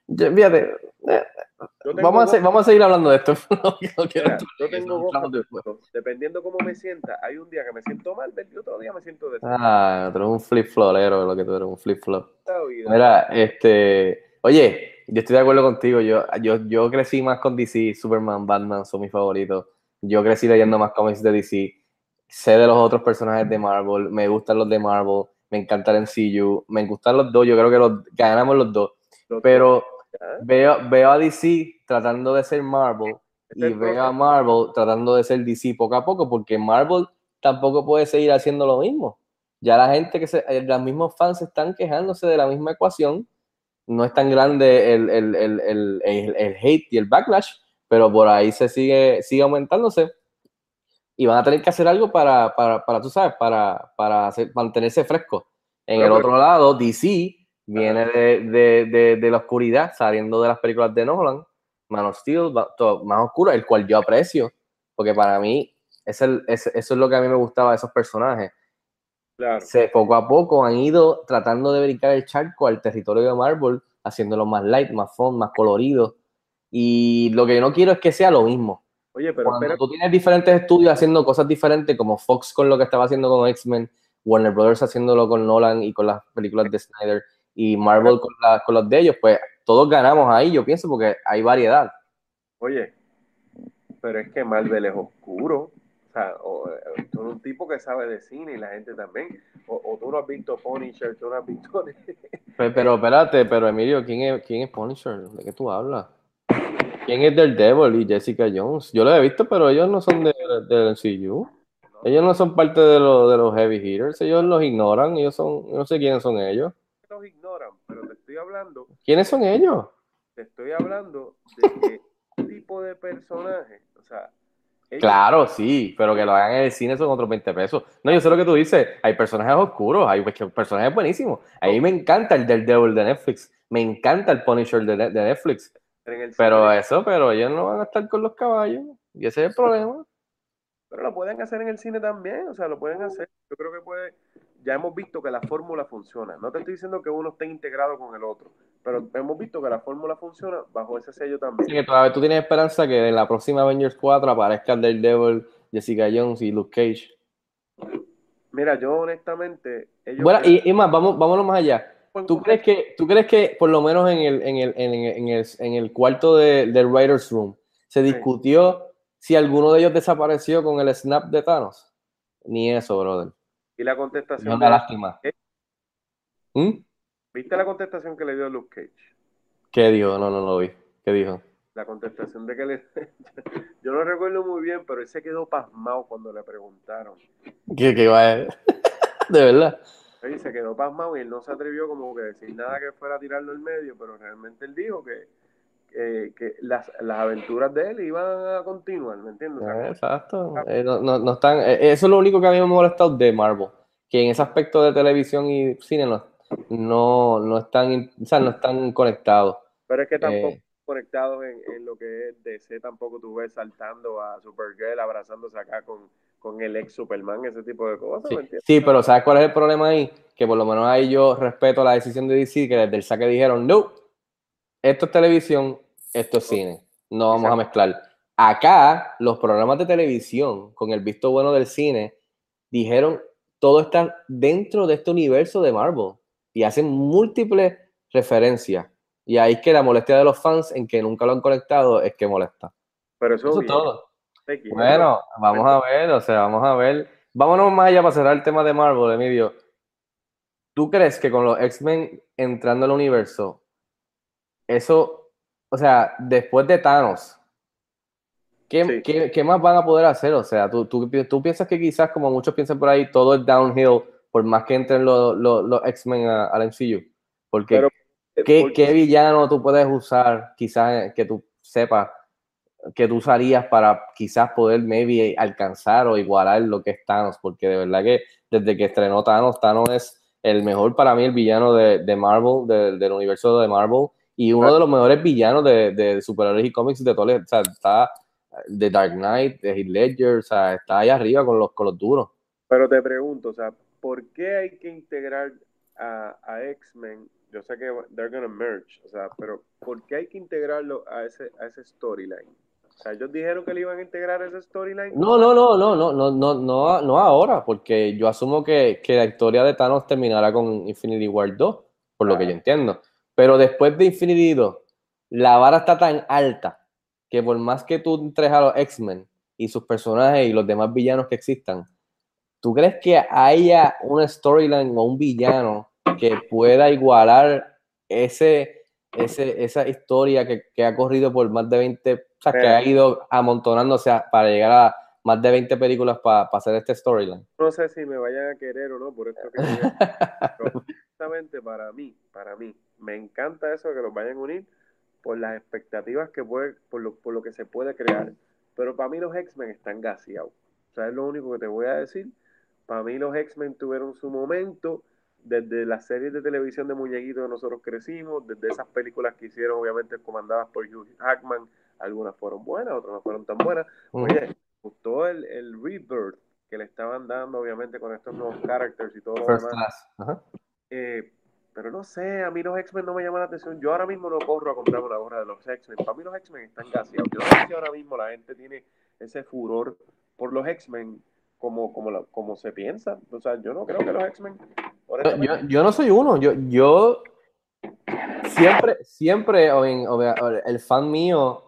yo- fíjate, eh, tengo vamos, a, se- vamos a seguir hablando de esto. No Mira, yo tengo dependiendo cómo me sienta, hay un día que me siento Marvel y otro día me siento de Ah, tú eres un flip florero, lo que tú eres, un flip flop. Mira, este, oye, yo estoy de acuerdo contigo. Yo, yo, yo crecí más con DC, Superman, Batman son mis favoritos. Yo crecí leyendo más cómics de DC. Sé de los otros personajes de Marvel, me gustan los de Marvel, me encanta el MCU, me gustan los dos. Yo creo que los ganamos los dos. Pero ¿ya? veo, veo a DC tratando de ser Marvel y el veo a. Marvel tratando de ser DC poco a poco, porque Marvel tampoco puede seguir haciendo lo mismo. Ya la gente que se, los mismos fans están quejándose de la misma ecuación. No es tan grande el, el, el- el hate y el backlash, pero por ahí se sigue, sigue aumentándose. Y van a tener que hacer algo para, para, para tú sabes, para, para hacer- mantenerse fresco. En Pero, el otro lado, DC viene de, de, de, de la oscuridad, saliendo de las películas de Nolan, Man of Steel, todo más oscuro, el cual yo aprecio, porque para mí es el, es- eso es lo que a mí me gustaba de esos personajes. Claro. Se, poco a poco han ido tratando de brincar el charco al territorio de Marvel, haciéndolo más light, más fun, más colorido. Y lo que yo no quiero es que sea lo mismo. Oye, pero Cuando espera, tú tienes diferentes estudios haciendo cosas diferentes, como Fox con lo que estaba haciendo con X-Men, Warner Brothers haciéndolo con Nolan y con las películas de Snyder, y Marvel con, la- con los de ellos, pues todos ganamos ahí, yo pienso, porque hay variedad. oye, pero es que Marvel es oscuro. O sea, o, tú eres un tipo que sabe de cine y la gente también. O, o tú no has visto Punisher, tú no has visto. Pero, pero espérate, pero Emilio, ¿quién es, quién es Punisher? ¿De qué tú hablas? ¿Quién es Daredevil y Jessica Jones? Yo lo he visto, pero ellos no son de, del MCU. Ellos no son parte de, los de los heavy hitters, ellos los ignoran, ellos son, no sé quiénes son ellos. los ignoran, pero te estoy hablando, ¿Quiénes son ellos? te estoy hablando de este tipo de personaje, o sea, ellos- Claro, sí, pero que lo hagan en el cine son otros 20 pesos. No, yo sé lo que tú dices. Hay personajes oscuros, hay personajes buenísimos. A mí me encanta el del Devil de Netflix. Me encanta el Punisher de, de Netflix. En el Pero eso, pero ellos no van a estar con los caballos. Y ese es el problema. pero lo pueden hacer en el cine también, o sea, lo pueden hacer. Yo creo que puede, ya hemos visto que la fórmula funciona. No te estoy diciendo que uno esté integrado con el otro, pero hemos visto que la fórmula funciona bajo ese sello también. Así que todavía tú tienes esperanza que en la próxima Avengers 4 aparezca el del Devil, Jessica Jones y Luke Cage. Mira, yo honestamente, ellos Bueno, y, y más, vamos, vámonos más allá. ¿Tú crees que, tú crees que por lo menos en el, en el, en el, en el, en el cuarto de- del Writers Room se discutió si alguno de ellos desapareció con el snap de Thanos? Ni eso, brother. y la Es contestación una lástima. ¿Eh? ¿Mm? ¿Viste la contestación que le dio Luke Cage? ¿Qué dijo? No, no lo vi. ¿Qué dijo? La contestación de que le... Yo no recuerdo muy bien, pero él se quedó pasmado cuando le preguntaron. ¿Qué, qué va a De verdad. Oye, se quedó pasmado y él no se atrevió como que decir nada que fuera a tirarlo en medio, pero realmente él dijo que, que, que las, las aventuras de él iban a continuar, ¿me entiendes? O sea, Eh, Exacto. Eh, no, no- no están, eh, eso es lo único que a mí me ha molestado de Marvel. Que en ese aspecto de televisión y cine no, no, no están, o sea, no están conectados. pero es que tampoco Eh. Conectados en, en lo que es DC, tampoco tú ves saltando a Supergirl, abrazándose acá con, con el ex Superman, ese tipo de cosas, Sí, ¿me entiendes? sí, pero ¿sabes cuál es el problema ahí? Que por lo menos ahí yo respeto la decisión de DC, que desde el saque dijeron, no, esto es televisión, esto es cine, no vamos a mezclar. Acá, los programas de televisión, con el visto bueno del cine, dijeron, todo está dentro de este universo de Marvel y hacen múltiples referencias. Y ahí es que la molestia de los fans en que nunca lo han conectado es que molesta. Pero eso, Eso es todo. Bueno, vamos a ver, o sea, vamos a ver. Vámonos más allá para cerrar el tema de Marvel, Emilio. ¿Tú crees que con los X-Men entrando al universo, eso, o sea, después de Thanos, ¿qué, Sí. qué- qué más van a poder hacer? O sea, ¿tú, tú, tú piensas que quizás, como muchos piensan por ahí, todo es downhill por más que entren los, los, los X-Men al MCU? Porque, Pero, ¿qué, porque- qué villano tú puedes usar, quizás, que tú sepas, que tú usarías para quizás poder maybe alcanzar o igualar lo que es Thanos, porque de verdad que desde que estrenó Thanos, Thanos es el mejor para mí, el villano de, de Marvel, de- del universo de Marvel, y uno de los mejores villanos de, de superhéroes y cómics de todo, el- o sea, está de Dark Knight, de Heath Ledger, o sea, está ahí arriba con los, con los duros. Pero te pregunto, o sea, ¿por qué hay que integrar a, a X-Men? Yo sé que they're gonna merge, o sea, pero ¿por qué hay que integrarlo a ese, a ese storyline? O sea, ellos dijeron que le iban a integrar a ese storyline. No, no, no, no, no, no, no, no, no ahora, porque yo asumo que, que la historia de Thanos terminará con Infinity War 2, por lo que yo entiendo. Pero después de Infinity 2, la vara está tan alta que por más que tú entres a los X-Men y sus personajes y los demás villanos que existan, ¿tú crees que haya una storyline o un villano que pueda igualar ese, ese, esa historia que, que ha corrido por más de 20, o sea, que Pero- ha ido amontonándose a- para llegar a más de 20 películas para hacer este storyline. No sé si me vayan a querer o no, por esto que. Pero honestamente, para mí, para mí, me encanta eso que los vayan a unir por las expectativas que puede, por lo, por lo que se puede crear. Pero para mí los X-Men están gaseados. O sea, es lo único que te voy a decir. Para mí los X-Men tuvieron su momento desde las series de televisión de muñequitos que nosotros crecimos, desde esas películas que hicieron obviamente comandadas por Hugh Hackman. Algunas fueron buenas, otras no fueron tan buenas. Oye, me gustó el, el rebirth que le estaban dando obviamente con estos nuevos characters y todo lo First demás. class. Ajá. Eh, pero no sé, a mí los X-Men no me llaman la atención. Yo ahora mismo no corro a comprarme una gorra de los X-Men. Para mí los X-Men están gaseados. Yo no sé si ahora mismo la gente tiene ese furor por los X-Men como, como, la- como se piensa. O sea, yo no creo que los X-Men... Yo, yo no soy uno, yo, yo siempre, siempre, o en- o vea- o el fan mío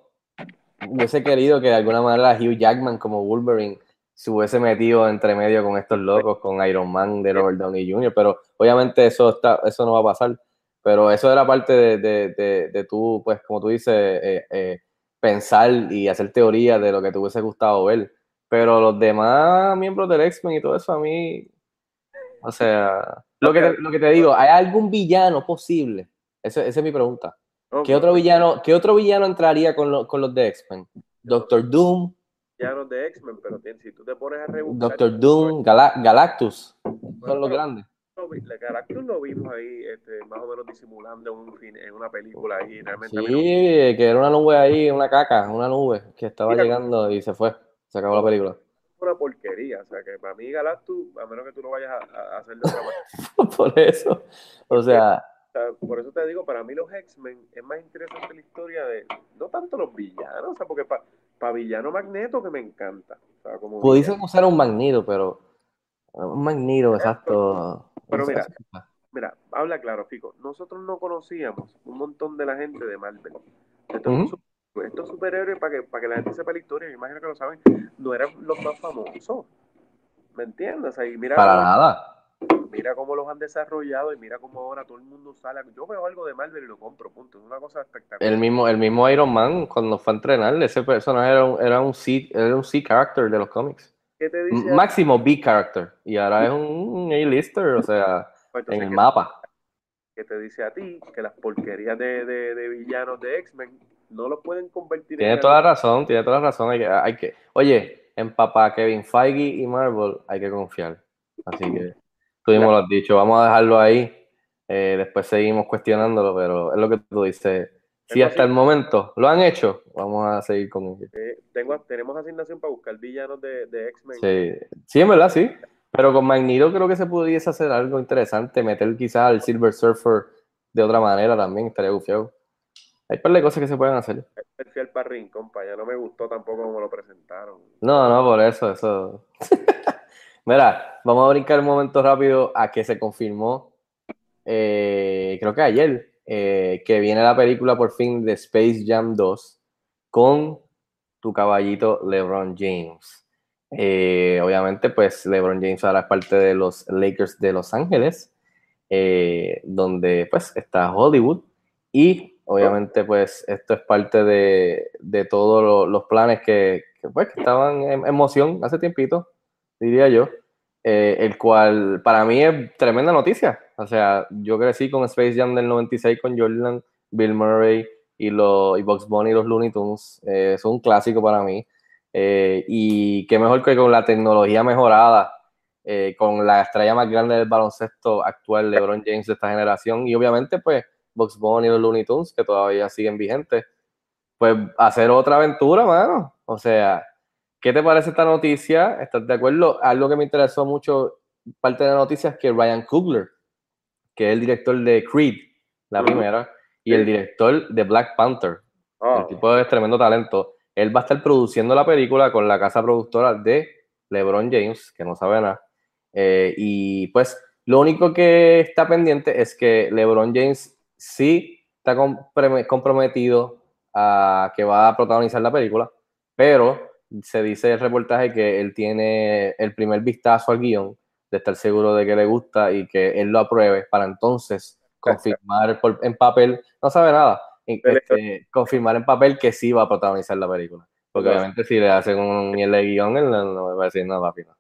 hubiese querido que de alguna manera Hugh Jackman como Wolverine se hubiese metido entre medio con estos locos, con Iron Man de Robert Downey Jr., pero obviamente eso, está, eso no va a pasar. Pero eso era parte de, de, de, de tú, pues como tú dices, eh, eh, pensar y hacer teoría de lo que te hubiese gustado ver. Pero los demás miembros del X-Men y todo eso a mí, o sea, lo que te, lo que te digo, ¿hay algún villano posible? Esa esa es mi pregunta. no, ¿Qué otro villano, qué otro villano entraría con, lo- con los de X-Men? Doctor Doom, villanos de X-Men, pero si tú te pones a rebuscar... Doctor Doom, Gala- Galactus, son los grandes. la Galactus lo vimos ahí, este, más o menos disimulando en, un fin, en una película ahí. Realmente Sí, que era una nube ahí, una caca, una nube que estaba Mira. llegando y se fue, se acabó la película. Una porquería. O sea, que para mí Galactus, a menos que tú lo vayas a, a hacer de otra manera. Por eso, o sea, por eso te digo, para mí los X-Men es más interesante la historia de, no tanto los villanos, o sea, porque para villano Magneto que me encanta. O sea, como pudiesen usar un Magneto, pero un Magneto, exacto. Pero no mira, Mira, habla claro, Fico. Nosotros no conocíamos un montón de la gente de Marvel. Estos, Ujú. super- estos superhéroes, para que, para que la gente sepa la historia, me imagino que lo saben, no eran los más famosos. ¿Me entiendes? O sea, y mira, para cómo, nada. mira cómo los han desarrollado y mira cómo ahora todo el mundo sale. Yo veo algo de Marvel y lo compro, punto. Es una cosa espectacular. El mismo, el mismo Iron Man, cuando fue a entrenar, ese personaje era un, era un C, era un C character de los cómics. ¿Qué te dice? Máximo B character. Y ahora es un A-lister, o sea, Pues, en el ¿qué- mapa. ¿Qué te dice a ti? Que las porquerías de, de, de villanos de X-Men no los pueden convertir Tiene en toda la razón, tiene toda la razón. Hay que, hay que, oye, en papá Kevin Feige y Marvel hay que confiar. Así que tú mismo lo has dicho, vamos a dejarlo ahí. Eh, después seguimos cuestionándolo, pero es lo que tú dices. Si hasta el momento lo han hecho, vamos a seguir con ello. Eh, tengo, tenemos asignación para buscar villanos de, de X-Men. Sí, sí, en verdad, sí. Pero con Magneto creo que se pudiese hacer algo interesante, meter quizás al Silver Surfer de otra manera también, estaría gufiado. Hay par de cosas que se pueden hacer. Perfil para Rincón, pa, ya no me gustó tampoco como lo presentaron. No, no, por eso, eso. Mira, vamos a brincar un momento rápido a que se confirmó, eh, creo que ayer, eh, que viene la película por fin de Space Jam 2 con tu caballito LeBron James. Eh, obviamente, pues LeBron James ahora es parte de los Lakers de Los Ángeles, donde pues está Hollywood y obviamente pues esto es parte de, de todos lo- los planes que, pues, que estaban en, en moción hace tiempito, diría yo, eh, el cual para mí es tremenda noticia. O sea, yo crecí con Space Jam del 96 con Jordan, Bill Murray y, los y Bugs Bunny y los Looney Tunes. Eh, es un clásico para mí. Eh, y qué mejor que con la tecnología mejorada, eh, con la estrella más grande del baloncesto actual, LeBron James de esta generación, y obviamente, pues, Bugs Bunny y los Looney Tunes, que todavía siguen vigentes, pues hacer otra aventura, mano. O sea, ¿qué te parece esta noticia? ¿Estás de acuerdo? Algo que me interesó mucho, parte de la noticia, es que Ryan Coogler, que es el director de Creed, la primera, y el director de Black Panther, Ah, el tipo es tremendo talento. Él va a estar produciendo la película con la casa productora de LeBron James, que no sabe nada. Eh, y pues lo único que está pendiente es que LeBron James sí está comprometido a que va a protagonizar la película, pero se dice en el reportaje que él tiene el primer vistazo al guion, de estar seguro de que le gusta y que él lo apruebe para entonces confirmar por- en papel, no sabe nada, este, confirmar en papel que sí va a protagonizar la película. Porque obviamente si le hacen un mierda de guion, él no, no va a decir nada, papi. no.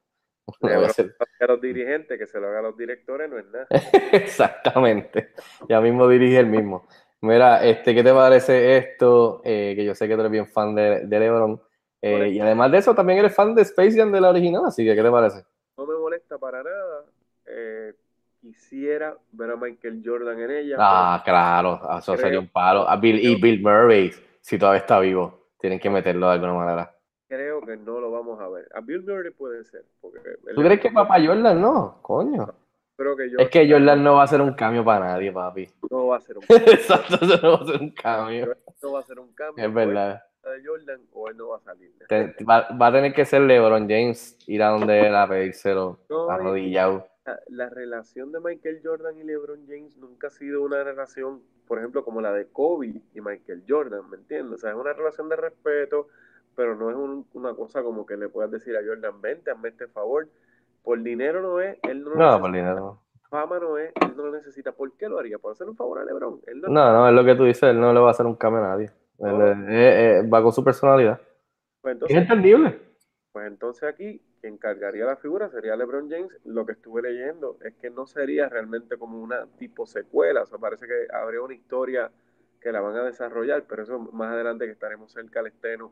Voy a hacer- a los dirigentes, que se lo haga a los directores, no es nada. Exactamente. Ya mismo dirige el mismo. Mira, este, ¿qué te parece esto? Eh, que yo sé que tú eres bien fan de, de LeBron. Eh, y además de eso, también eres fan de Space Jam de la original, así que ¿qué te parece? No me molesta para nada. Eh, quisiera ver a Michael Jordan en ella. Ah, claro, eso sería un palo. A Bill, y Bill Murray, si todavía está vivo, tienen que meterlo de alguna manera. Creo que no lo vamos a ver. A Bill Murray puede ser. Porque ¿Tú es- crees que papá Jordan no? Coño. Creo que yo Es que Jordan no va a hacer un cambio para nadie, papi. no va a ser un Exacto, eso no va a ser un cambio. no va a ser un cambio. Es verdad. O él de Jordan o él no va a salir. Te- va, va a tener que ser LeBron James ir a donde él a pedírselo No, arrodillado. la, la relación de Michael Jordan y LeBron James nunca ha sido una relación, por ejemplo, como la de Kobe y Michael Jordan, ¿me entiendes? O sea, es una relación de respeto, pero no es un- una cosa como que le puedas decir a Jordan, vente, hazme este favor. Por dinero no es, él no lo No, necesita, por dinero. fama no es, él no lo necesita. ¿Por qué lo haría? ¿Por hacer un favor a LeBron? Él no, No, no, es lo que tú dices, él no le va a hacer un cambio a nadie. No. eh, eh, eh, va con su personalidad. Pues Es entonces, entendible. pues entonces aquí quien cargaría la figura sería LeBron James. Lo que estuve leyendo es que no sería realmente como una tipo secuela, o sea, parece que habría una historia que la van a desarrollar, pero eso más adelante que estaremos cerca al estreno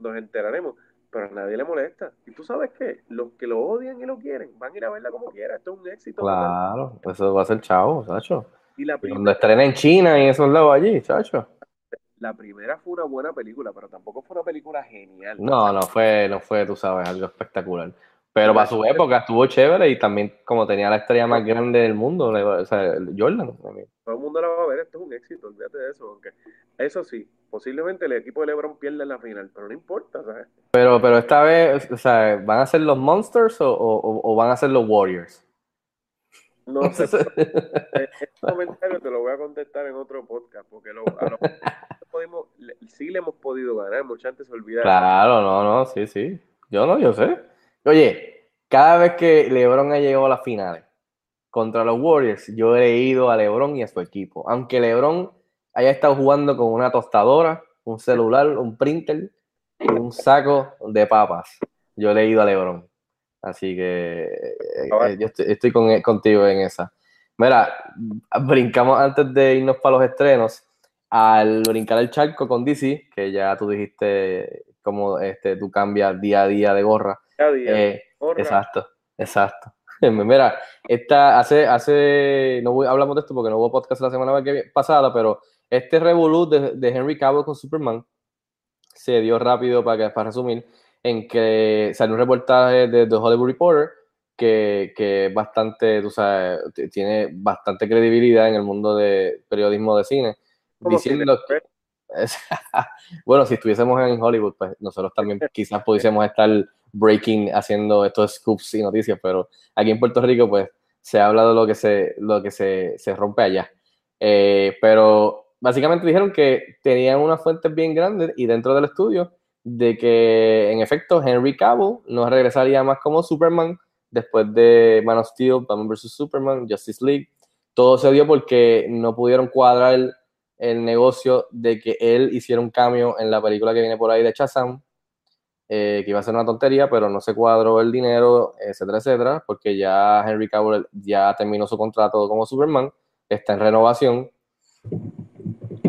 nos enteraremos. Pero a nadie le molesta. Y tú sabes qué, los que lo odian y lo quieren van a ir a verla como quiera. Esto es un éxito. total. Claro, eso va a ser chavo, chacho. Y la Y Cuando primera, estrena en China y en esos lados allí, chacho. la primera fue una buena película, pero tampoco fue una película genial. No, no fue, no fue, tú sabes, algo espectacular. Pero para su época estuvo chévere y también como tenía la estrella más grande del mundo, o sea, Jordan. Todo el mundo la va a ver, esto es un éxito, olvídate de eso. Aunque, eso sí, posiblemente el equipo de LeBron pierda en la final, pero no importa, ¿sabes? Pero, pero esta vez, o sea, ¿van a ser los Monsters o, o- o van a ser los Warriors? No sé, pero este comentario te lo voy a contestar en otro podcast, porque lo, a lo podemos, sí le hemos podido ganar, mucha gente se olvida. de eso. Claro, no, no, sí, sí. Yo no, yo sé. Oye, cada vez que LeBron ha llegado a las finales contra los Warriors, yo he ido a LeBron y a su equipo. Aunque LeBron haya estado jugando con una tostadora, un celular, un printer y un saco de papas, yo le he ido a LeBron. Así que eh, eh, yo estoy, estoy con- contigo en esa. Mira, brincamos antes de irnos para los estrenos al brincar el charco con DC, que ya tú dijiste cómo este, tú cambias día a día de gorra. Cada día, Eh, exacto, exacto. Mira, esta, hace, hace, no voy- hablamos de esto porque no hubo podcast la semana que- pasada, pero este revolut de, de Henry Cavill con Superman se dio rápido para, que, para resumir, en que salió un reportaje de The Hollywood Reporter que, que es bastante, tú sabes, tiene bastante credibilidad en el mundo de periodismo de cine, diciendo es- bueno, si estuviésemos en Hollywood, pues nosotros también quizás pudiésemos estar breaking, haciendo estos scoops y noticias, pero aquí en Puerto Rico, pues se habla de lo que se, lo que se, se rompe allá. Eh, pero básicamente dijeron que tenían unas fuentes bien grandes y dentro del estudio de que en efecto Henry Cavill no regresaría más como Superman después de Man of Steel, Batman vs. Superman, Justice League. Todo se dio porque no pudieron cuadrar el, el negocio de que él hiciera un cambio en la película que viene por ahí de Shazam, eh, que iba a ser una tontería, pero no se cuadró el dinero, etcétera, etcétera, porque ya Henry Cavill ya terminó su contrato como Superman, está en renovación,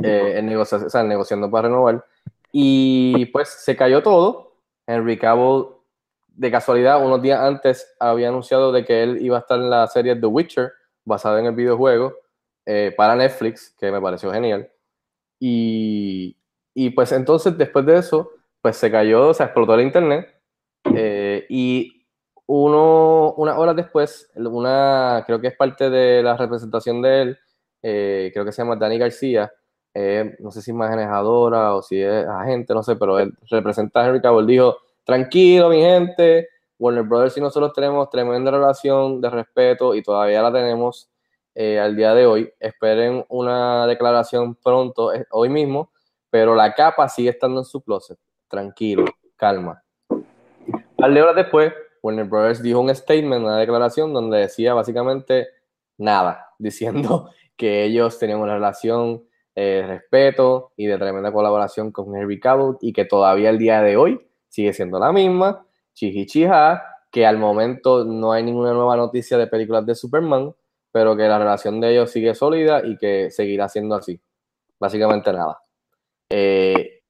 eh, en o sea, negociando para renovar, y pues se cayó todo. Henry Cavill, de casualidad, unos días antes había anunciado de que él iba a estar en la serie The Witcher, basada en el videojuego, eh, para Netflix, que me pareció genial. Y, y pues entonces, después de eso, pues se cayó, se explotó el internet. eh, y uno, unas horas después, una, creo que es parte de la representación de él, eh, creo que se llama Dani García, eh, no sé si es manejadora o si es agente, no sé, pero él representa a Henry Cavill, dijo, tranquilo mi gente, Warner Brothers y nosotros tenemos tremenda relación de respeto y todavía la tenemos eh, al día de hoy. Esperen una declaración pronto, hoy mismo, pero la capa sigue estando en su closet. Tranquilo, calma. Par de horas después, Warner Brothers dijo un statement, una declaración donde decía básicamente nada, diciendo que ellos tenían una relación de respeto y de tremenda colaboración con Henry Cavill y que todavía el día de hoy sigue siendo la misma, chihichija, que al momento no hay ninguna nueva noticia de películas de Superman, pero que la relación de ellos sigue sólida y que seguirá siendo así. Básicamente nada. Eh,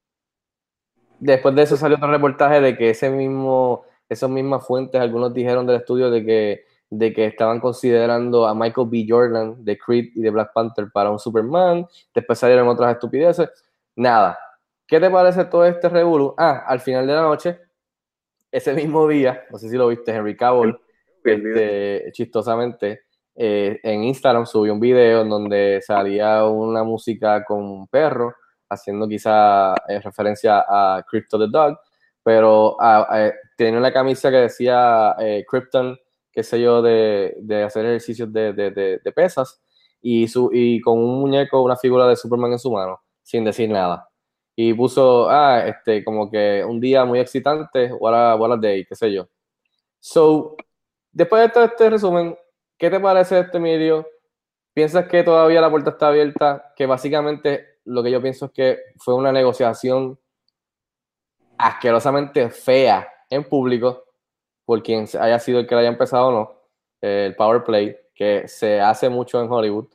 después de eso salió otro reportaje de que ese mismo, esas mismas fuentes, algunos dijeron del estudio de que, de que estaban considerando a Michael B. Jordan de Creed y de Black Panther para un Superman. Después salieron otras estupideces. Nada. ¿Qué te parece todo este revuelo? Ah, al final de la noche, ese mismo día, no sé si lo viste, Henry Cavill, este, chistosamente, eh, en Instagram subió un video en donde salía una música con un perro, haciendo quizá eh, referencia a Crypto the Dog, pero tenía una camisa que decía eh, Krypton, qué sé yo, de, de hacer ejercicios de, de, de, pesas, y, su, y con un muñeco, una figura de Superman en su mano, sin decir nada y puso, ah, este, como que un día muy excitante, what a, what a day, qué sé yo. So, después de todo este resumen, ¿qué te parece este medio? ¿Piensas que todavía la puerta está abierta? Que básicamente lo que yo pienso es que fue una negociación asquerosamente fea en público, por quien haya sido el que la haya empezado o no, el power play, que se hace mucho en Hollywood.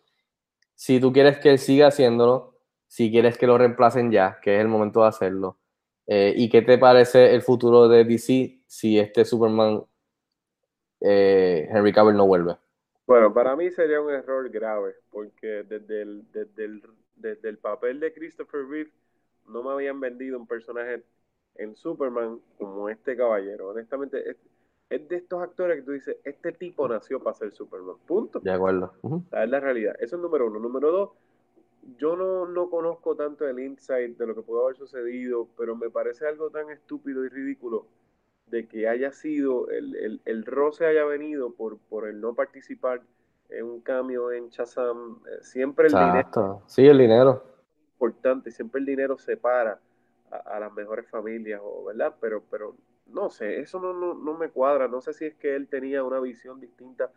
Si tú quieres que él siga haciéndolo, si quieres que lo reemplacen ya, que es el momento de hacerlo. Eh, ¿Y qué te parece el futuro de DC si este Superman eh, Henry Cavill no vuelve? Bueno, para mí sería un error grave, porque desde el, desde el papel de Christopher Reeve no me habían vendido un personaje en Superman como este caballero. Honestamente, es, es de estos actores que tú dices, este tipo nació para ser Superman. Punto. De acuerdo. Es la realidad. Eso es número uno. Número dos, yo no, no conozco tanto el insight de lo que pudo haber sucedido, pero me parece algo tan estúpido y ridículo de que haya sido, el, el, el roce haya venido por, por el no participar un cambio en Chazam. Eh, siempre el dinero. Sí, el dinero. Importante, siempre el dinero separa a, a, las mejores familias, o, ¿verdad? Pero, pero no sé, eso no, no, no me cuadra. No sé si es que él tenía una visión distinta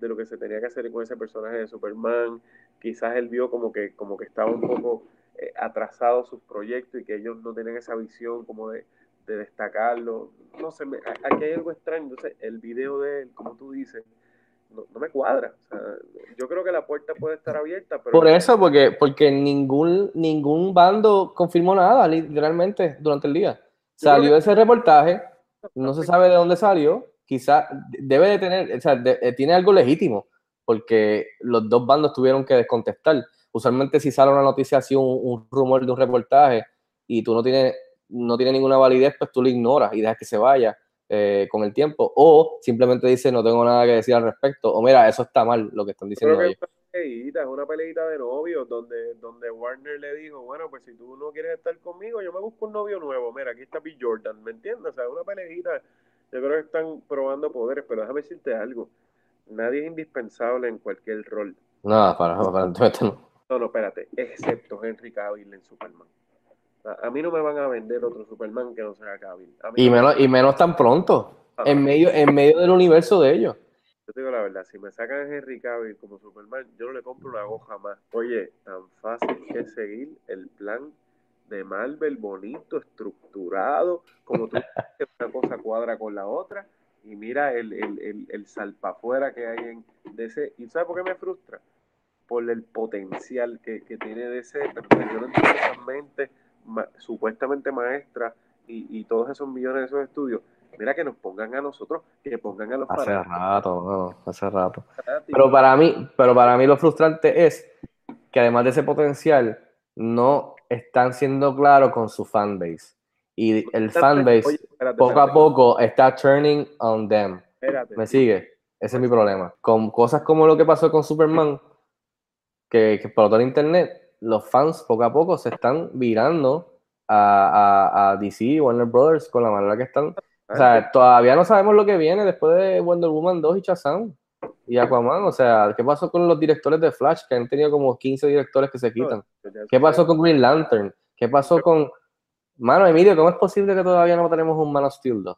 de lo que se tenía que hacer con ese personaje de Superman quizás él vio como que, como que estaba un poco eh, atrasado sus proyectos y que ellos no tenían esa visión como de, destacarlo. No sé, aquí hay algo extraño. Entonces, el video de él, como tú dices, no, me cuadra. yo creo que la puerta puede estar abierta. Pero Por eso, porque, porque ningún, ningún bando confirmó nada, literalmente, durante el día. Salió ese reportaje, no se sabe de dónde salió, quizás debe de tener, o sea, eh, tiene algo legítimo porque los dos bandos tuvieron que descontestar. Usualmente si sale una noticia así, un, rumor de un reportaje y tú no tienes, no tiene ninguna validez, pues tú lo ignoras y dejas que se vaya eh, con el tiempo. O simplemente dices, no tengo nada que decir al respecto. O mira, eso está mal lo que están diciendo ellos. Es una peleita de novios donde, donde Warner le dijo, bueno, pues si tú no quieres estar conmigo, yo me busco un novio nuevo. Mira, aquí está B. Jordan, ¿me entiendes? O sea, una peleita. Yo creo que están probando poderes, pero déjame decirte algo nadie es indispensable en cualquier rol. No, para, aparentemente no. No, no, espérate, excepto Henry Cavill en Superman. A, mí no me van a vender otro Superman que no sea Cavill. Y menos, y menos tan pronto, ah. en, medio, en medio del universo de ellos. Yo te digo la verdad, si me sacan a Henry Cavill como Superman, yo no le compro una hoja más. Oye, tan fácil que seguir el plan de Marvel, bonito, estructurado, como tú una cosa cuadra con la otra, y mira el, el, el, el salpafuera que hay en DC. ¿Y sabes por qué me frustra? Por el potencial que, que tiene DC, pero yo no entiendo esas mentes supuestamente maestras y, y, todos esos millones de esos estudios. Mira que nos pongan a nosotros, que pongan a los Hace rato, no, hace rato. Pero para mí, pero para mí lo frustrante es que además de ese potencial, no están siendo claros con su fanbase y el fanbase poco a poco está turning on them. ¿Me sigue? Ese es mi problema. Con cosas como lo que pasó con Superman, que, que todo el internet, los fans poco a poco se están virando a, a, a DC, Warner Brothers, con la manera que están. O sea, todavía no sabemos lo que viene después de Wonder Woman 2 y Shazam y Aquaman. O sea, ¿qué pasó con los directores de Flash? Que han tenido como 15 directores que se quitan. ¿Qué pasó con Green Lantern? ¿Qué pasó con Mano, Emilio, ¿cómo es posible que todavía no tenemos un Man of Steel 2?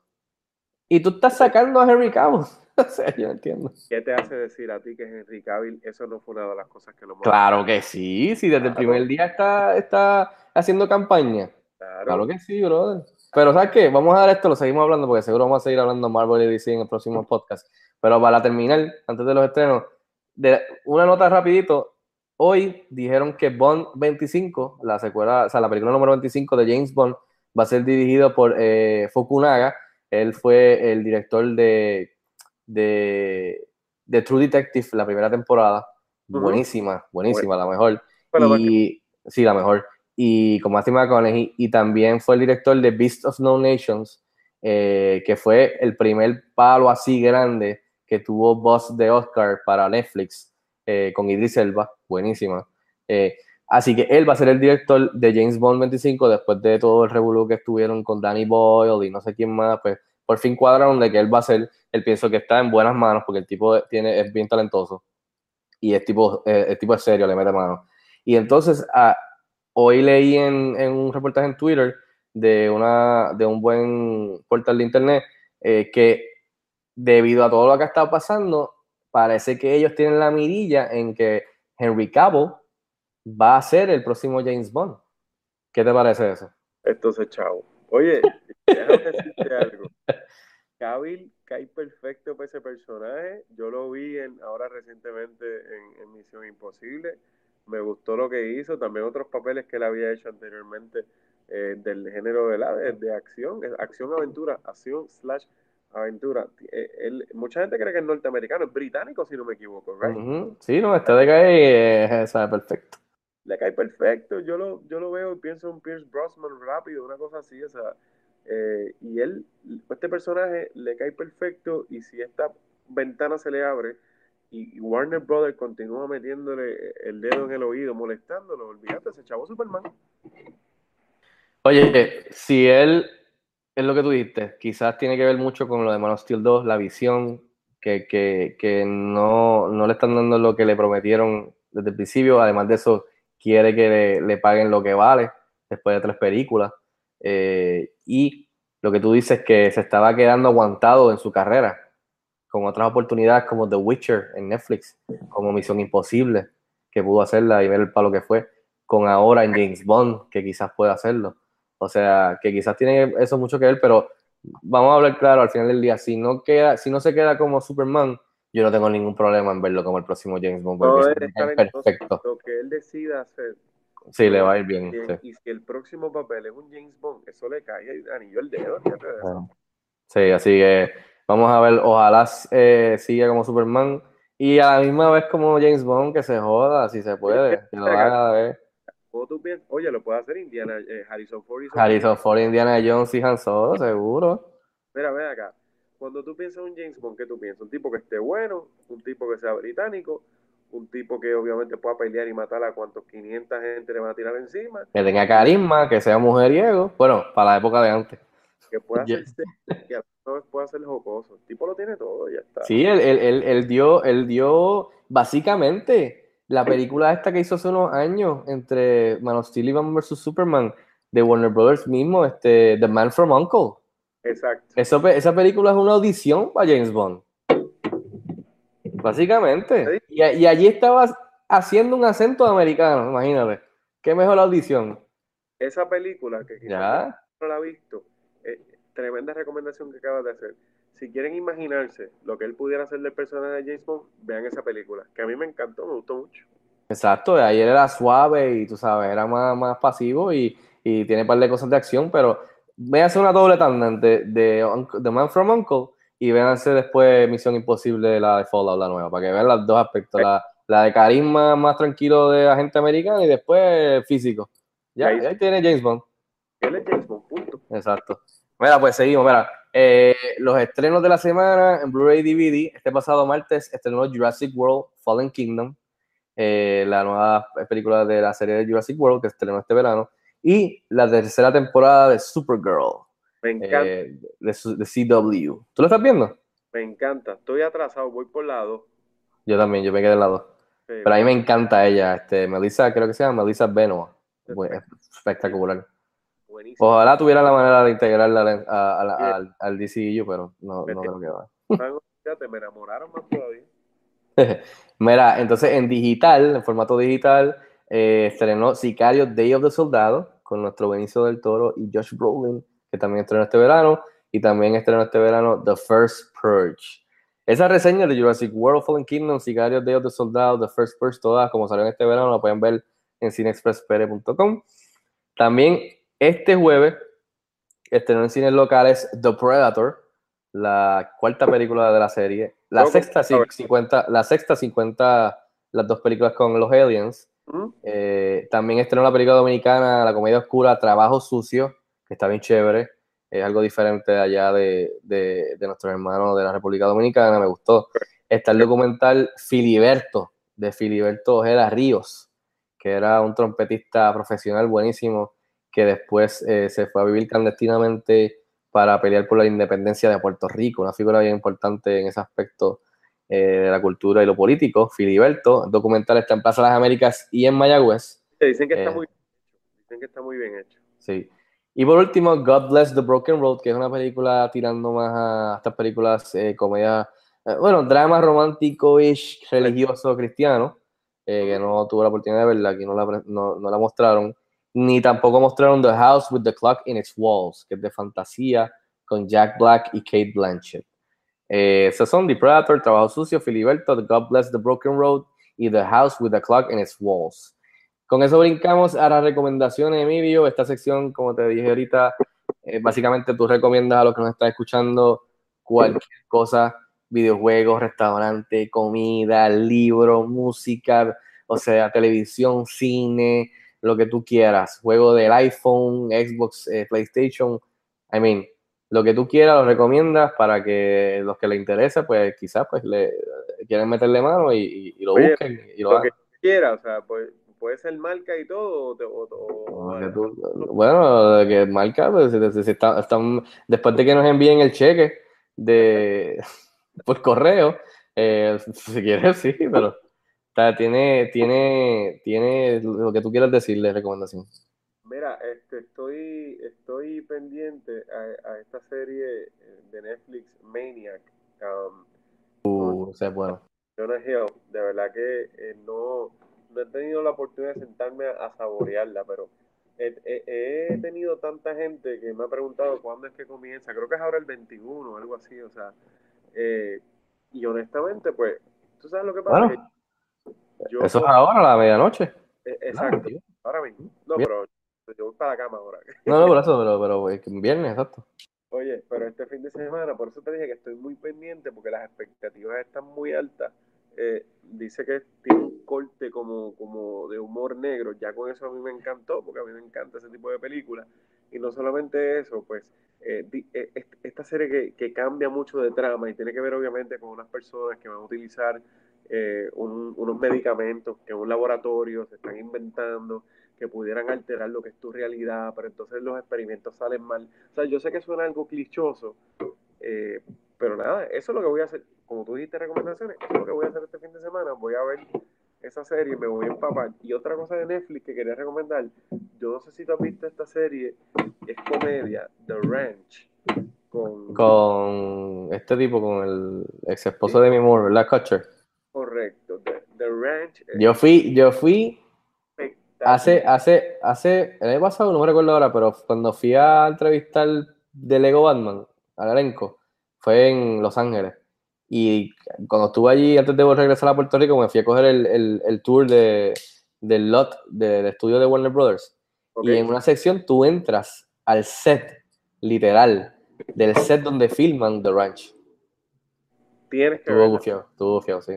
Y tú estás sacando a Henry Cavill. o sea, yo no entiendo. ¿Qué te hace decir a ti que Henry Cavill eso no fue una de las cosas que lo? Claro que sí, sí, desde el primer día está, está haciendo campaña. Claro. Claro que sí, brother. Pero ¿sabes qué? Vamos a dar esto, lo seguimos hablando porque seguro vamos a seguir hablando Marvel y DC en el próximo podcast. Pero para terminar, antes de los estrenos, de una nota rapidito. Hoy dijeron que Bond 25, la secuela, o sea, la película número 25 de James Bond, va a ser dirigido por eh, Fukunaga. Él fue el director de, de, de True Detective, la primera temporada. Buenísima, buenísima, la mejor. Y, sí, la mejor. Y con Matthew McConaughey. Y también fue el director de Beast of No Nations, eh, que fue el primer palo así grande que tuvo Boss de Oscar para Netflix eh, con Idris Elba. Buenísima. Eh, así que él va a ser el director de James Bond 25 después de todo el revolú que estuvieron con Danny Boyle y no sé quién más. Pues por fin cuadraron de que él va a ser. Él pienso que está en buenas manos porque el tipo tiene, es bien talentoso y el tipo, eh, el tipo es serio, le mete mano. Y entonces, hoy leí en, un reportaje en Twitter de, una, de un buen portal de internet eh, que debido a todo lo que ha estado pasando, parece que ellos tienen la mirilla en que Henry Cavill va a ser el próximo James Bond. ¿Qué te parece eso? Entonces, chavo. Oye, déjame decirte algo. Cavill cae perfecto para ese personaje. Yo lo vi en, ahora recientemente en, Misión Imposible. Me gustó lo que hizo. También otros papeles que él había hecho anteriormente eh, del género de, acción, acción-aventura, acción slash aventura. Eh, mucha gente cree que es norteamericano, es británico si no me equivoco, right? Sí, no, este de cae eh, sabe perfecto. Le cae perfecto. Yo lo, yo lo veo y pienso en Pierce Brosnan rápido, una cosa así, o sea, eh, y él, este personaje le cae perfecto y si esta ventana se le abre y, Warner Brothers continúa metiéndole el dedo en el oído, molestándolo, olvídate, ese chavo Superman. Oye, si él, es lo que tú dijiste, quizás tiene que ver mucho con lo de Man of Steel 2, la visión, que, que, que no, no le están dando lo que le prometieron desde el principio, además de eso, quiere que le, paguen lo que vale después de tres películas. Eh, y lo que tú dices que se estaba quedando aguantado en su carrera, con otras oportunidades como The Witcher en Netflix, como Misión Imposible, que pudo hacerla y ver el palo que fue, con ahora en James Bond, que quizás pueda hacerlo. O sea, que quizás tiene eso mucho que ver, pero vamos a hablar claro al final del día. Si no queda, si no se queda como Superman, yo no tengo ningún problema en verlo como el próximo James Bond. No es perfecto. Lo que él decida hacer. Sí, le va a ir bien. Y, sí. y si el próximo papel es un James Bond, eso le cae el anillo al dedo. Bueno, Sí, así que vamos a ver, ojalá eh, siga como Superman y a la misma vez como James Bond, que se joda, si se puede, que lo haga. Oye, lo puede hacer Indiana, eh, Harrison Ford. Harrison Ford, Indiana Jones y Han Solo, seguro. Mira, ven acá. Cuando tú piensas en un James Bond, ¿qué tú piensas? Un tipo que esté bueno, un tipo que sea británico, un tipo que obviamente pueda pelear y matar a cuantos 500 gente le van a tirar encima, Que tenga carisma, que sea mujeriego. Bueno, para la época de antes. que pueda serio y a la pueda ser jocoso. El tipo lo tiene todo, ya está. Sí, él, él- él- él dio, él dio básicamente la película esta que hizo hace unos años entre Man of Steel y Batman vs. Superman de Warner Brothers mismo, este, The Man from Uncle. Exacto. Eso esa película es una audición para James Bond. Básicamente. Y, y allí estaba haciendo un acento americano, imagínate. Qué mejor audición. Esa película que quizás Ya. no la ha visto, eh, tremenda recomendación que acabas de hacer. Si quieren imaginarse lo que él pudiera hacer del personaje de James Bond, vean esa película, que a mí me encantó, me gustó mucho. Exacto, ayer era suave y tú sabes, era más, más pasivo y, y tiene un par de cosas de acción, pero véanse una doble tanda de, The Man from Uncle y véanse después Misión Imposible, la de Fallout, la nueva, para que vean los dos aspectos, la, la de carisma más tranquilo de agente americano y después físico. Ya, Ahí- ahí tiene James Bond. Él es James Bond, punto. Exacto. Mira, pues seguimos. Mira, eh, los estrenos de la semana en Blu-ray DVD. Este pasado martes estrenó Jurassic World Fallen Kingdom, eh, la nueva película de la serie de Jurassic World que estrenó este verano, y la tercera temporada de Supergirl Me encanta, eh, de, de CW. ¿Tú lo estás viendo? me encanta. Estoy atrasado, voy por lado. Yo también, yo me quedé al lado. Eh, Pero a mí me encanta ella, este, Melissa, creo que se llama Melissa. Bueno, es espectacular. buenísimo. Ojalá tuviera la manera de integrarla al, a- a- al- al DCU, pero no, no creo que va. Me enamoraron más todavía. Mira, entonces en digital, en formato digital, eh, estrenó Sicario Day of the Soldado con nuestro Benicio del Toro y Josh Brolin, que también estrenó este verano, y también estrenó este verano The First Purge. Esa reseña de Jurassic World Fallen Kingdom, Sicario Day of the Soldado, The First Purge, todas como salieron este verano, la pueden ver en cineexpresspere.com. También este jueves estrenó en cines locales The Predator, la cuarta película de la serie. La sexta, sí, 50, la sexta 50, las dos películas con los aliens. Eh, también estrenó la película dominicana, la comedia oscura, Trabajo Sucio, que está bien chévere. Es algo diferente allá de, de, de nuestros hermanos de la República Dominicana, me gustó. Está el documental Filiberto, de Filiberto Ojeda Ríos, que era un trompetista profesional buenísimo, que después eh, se fue a vivir clandestinamente para pelear por la independencia de Puerto Rico, una figura bien importante en ese aspecto eh, de la cultura y lo político. Filiberto, el documental está en Plaza de las Américas y en Mayagüez. Te dicen que está Eh. muy bien hecho. Dicen que está muy bien hecho. Sí. Y por último, God Bless the Broken Road, que es una película tirando más a estas películas, eh, comedia, eh, bueno, drama romántico-ish, religioso, cristiano, eh, que no tuve la oportunidad de verla, aquí no la, no, no la mostraron, ni tampoco mostraron The House with the Clock in its Walls, que es de fantasía, con Jack Black y Kate Blanchett. Eh, son The Predator, Trabajo Sucio, Filiberto, The God Bless the Broken Road y The House with the Clock in its Walls. Con eso brincamos a las recomendaciones, Emilio. Esta sección, como te dije ahorita, eh, básicamente tú recomiendas a los que nos están escuchando cualquier cosa, videojuegos, restaurante, comida, libro, música, o sea, televisión, cine, lo que tú quieras, juego del iPhone, Xbox, eh, PlayStation, I mean, lo que tú quieras lo recomiendas para que los que les interesa, pues quizás pues le quieren meterle mano y, y- y lo Oye, busquen y lo Lo hagan. que quiera, o sea, pues, puede ser marca y todo. O, o- o- tú- bueno, que marca, pues, si- si- está- después de que nos envíen el cheque de por correo, eh, si quieres, sí, pero tiene, tiene, tiene lo que tú quieras decirle, recomendación. Mira, este, estoy, estoy pendiente a, a esta serie eh, de Netflix, Maniac. um, Uh, bueno. Jonah Hill, de verdad que eh, no, no he tenido la oportunidad de sentarme a, a saborearla, pero he, he- he tenido tanta gente que me ha preguntado cuándo es que comienza. Creo que es ahora el 21 o algo así, o sea, eh, y honestamente, pues, tú sabes lo que pasa. Bueno, Que yo, Eso es ahora, a la medianoche. eh, exacto, tío. ahora mismo. No, pero yo voy para la cama ahora. No, no, por eso, pero, pero es que viernes, exacto. Oye, pero este fin de semana, por eso te dije que estoy muy pendiente porque las expectativas están muy altas. Eh, dice que tiene un corte como, como de humor negro. Ya con eso a mí me encantó porque a mí me encanta ese tipo de películas. Y no solamente eso, pues eh, eh, est- esta serie que, que cambia mucho de trama y tiene que ver obviamente con unas personas que van a utilizar un- unos medicamentos que en un laboratorio se están inventando que pudieran alterar lo que es tu realidad, pero entonces los experimentos salen mal. O sea, yo sé que suena algo clichoso, eh, pero nada, eso es lo que voy a hacer. Como tú dijiste recomendaciones, eso es lo que voy a hacer este fin de semana. Voy a ver esa serie, me voy a empapar. Y otra cosa de Netflix que quería recomendar, yo no sé si tú has visto esta serie, es comedia, The Ranch, con... Con este tipo, con el ex esposo de mi amor, ¿verdad, Kutcher? Correcto, The, The Ranch. es Yo fui, yo fui. Hace, hace, hace, el año pasado, no me recuerdo ahora, pero cuando fui a entrevistar de Lego Batman al elenco, fue en Los Ángeles. Y cuando estuve allí, antes de regresar a Puerto Rico, me fui a coger el, el, el tour de, del lot de- del estudio de Warner Brothers. Y en una sección tú entras al set, literal, del set donde filman The Ranch. Tienes que Estuvo verla. gufiado, estuvo gufiado, sí.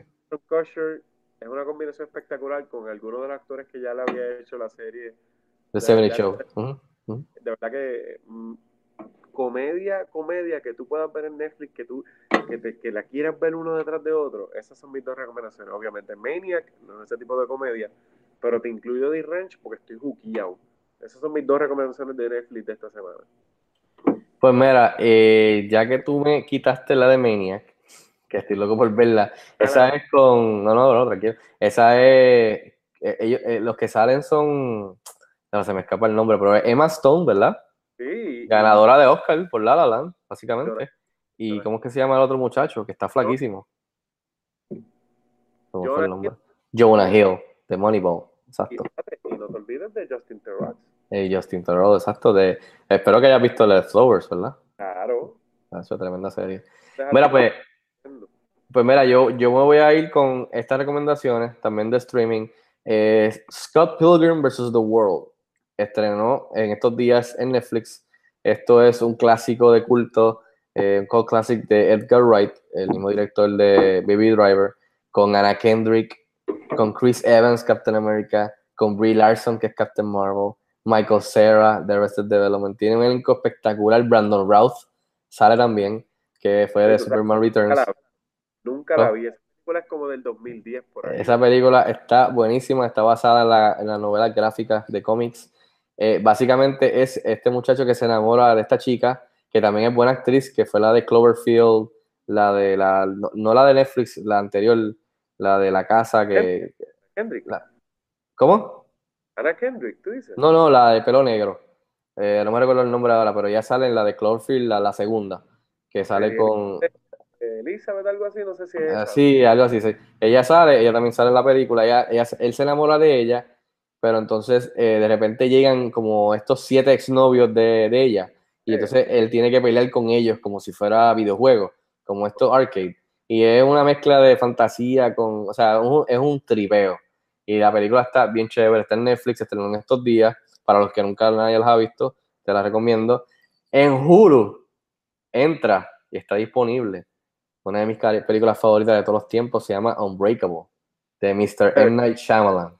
Es una combinación espectacular con algunos de los actores que ya le había hecho la serie. The Ya- 70 ya- Show. De verdad que mm, comedia, comedia que tú puedas ver en Netflix, que tú que, te- que la quieras ver uno detrás de otro, esas son mis dos recomendaciones. Obviamente Maniac, no es ese tipo de comedia, pero te incluyo The Ranch porque estoy juqueado. Esas son mis dos recomendaciones de Netflix de esta semana. Pues mira, eh, ya que tú me quitaste la de Maniac, que estoy loco por verla, esa es con. No, no, no, tranquilo. Esa es. eh, ellos, eh, los que salen son. No, se me escapa el nombre, pero es Emma Stone, ¿verdad? Sí, Ganadora de Oscar por La La Land, básicamente. ¿Y cómo es que se llama el otro muchacho? Que está flaquísimo. ¿Cómo fue el nombre? Jonah Hill, de Moneyball. Exacto. y no te olvides de Justin Theroux. Eh, Justin Theroux, exacto. De, espero que hayas visto Leftovers, ¿verdad? Claro. Eso es tremenda serie. Mira, pues. Pues mira, yo, yo me voy a ir con estas recomendaciones también de streaming. Scott Pilgrim vs. The World estrenó en estos días en Netflix. Esto es un clásico de culto, eh, un cult classic de Edgar Wright, el mismo director de Baby Driver, con Anna Kendrick, con Chris Evans, Captain America, con Brie Larson, que es Captain Marvel, Michael Cera, de Arrested Development. Tiene un elenco espectacular. Brandon Routh sale también, que fue de Superman Nunca Returns. la, nunca la vi. Esa película es como del 2010 por ahí. Esa película está buenísima, está basada en la, en la novela gráfica de cómics. Eh, básicamente es este muchacho que se enamora de esta chica, que también es buena actriz, que fue la de Cloverfield, la de la, no, no la de Netflix, la anterior, la de la casa que... Kendrick. La- ¿Cómo? Anna Kendrick, tú dices. No, no, la de pelo negro. Eh, no me recuerdo el nombre ahora, pero ya sale en la de Cloverfield, la, la segunda, que sale Eh, con... Elizabeth, algo así, no sé si es. Ah. Sí, algo así. sí. Ella sale, ella también sale en la película, ella, ella- él se enamora de ella, pero entonces eh, de repente llegan como estos siete exnovios de, de ella, y entonces él tiene que pelear con ellos como si fuera videojuego, como estos arcade. Y es una mezcla de fantasía con, o sea, un- es un tripeo. Y la película está bien chévere, está en Netflix, estrenó en estos días, para los que nunca nadie las ha visto, te la recomiendo. En Hulu, entra y está disponible una de mis películas favoritas de todos los tiempos se llama Unbreakable, de Mr. M. Night Shyamalan,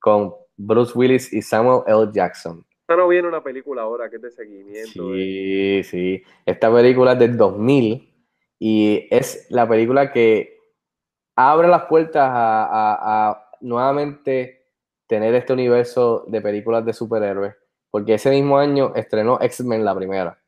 con Bruce Willis y Samuel L. Jackson. Esta no viene una película ahora que es de seguimiento. Sí, sí. Esta película es del 2000 y es la película que abre las puertas a, a- a nuevamente tener este universo de películas de superhéroes, porque ese mismo año estrenó X-Men la primera.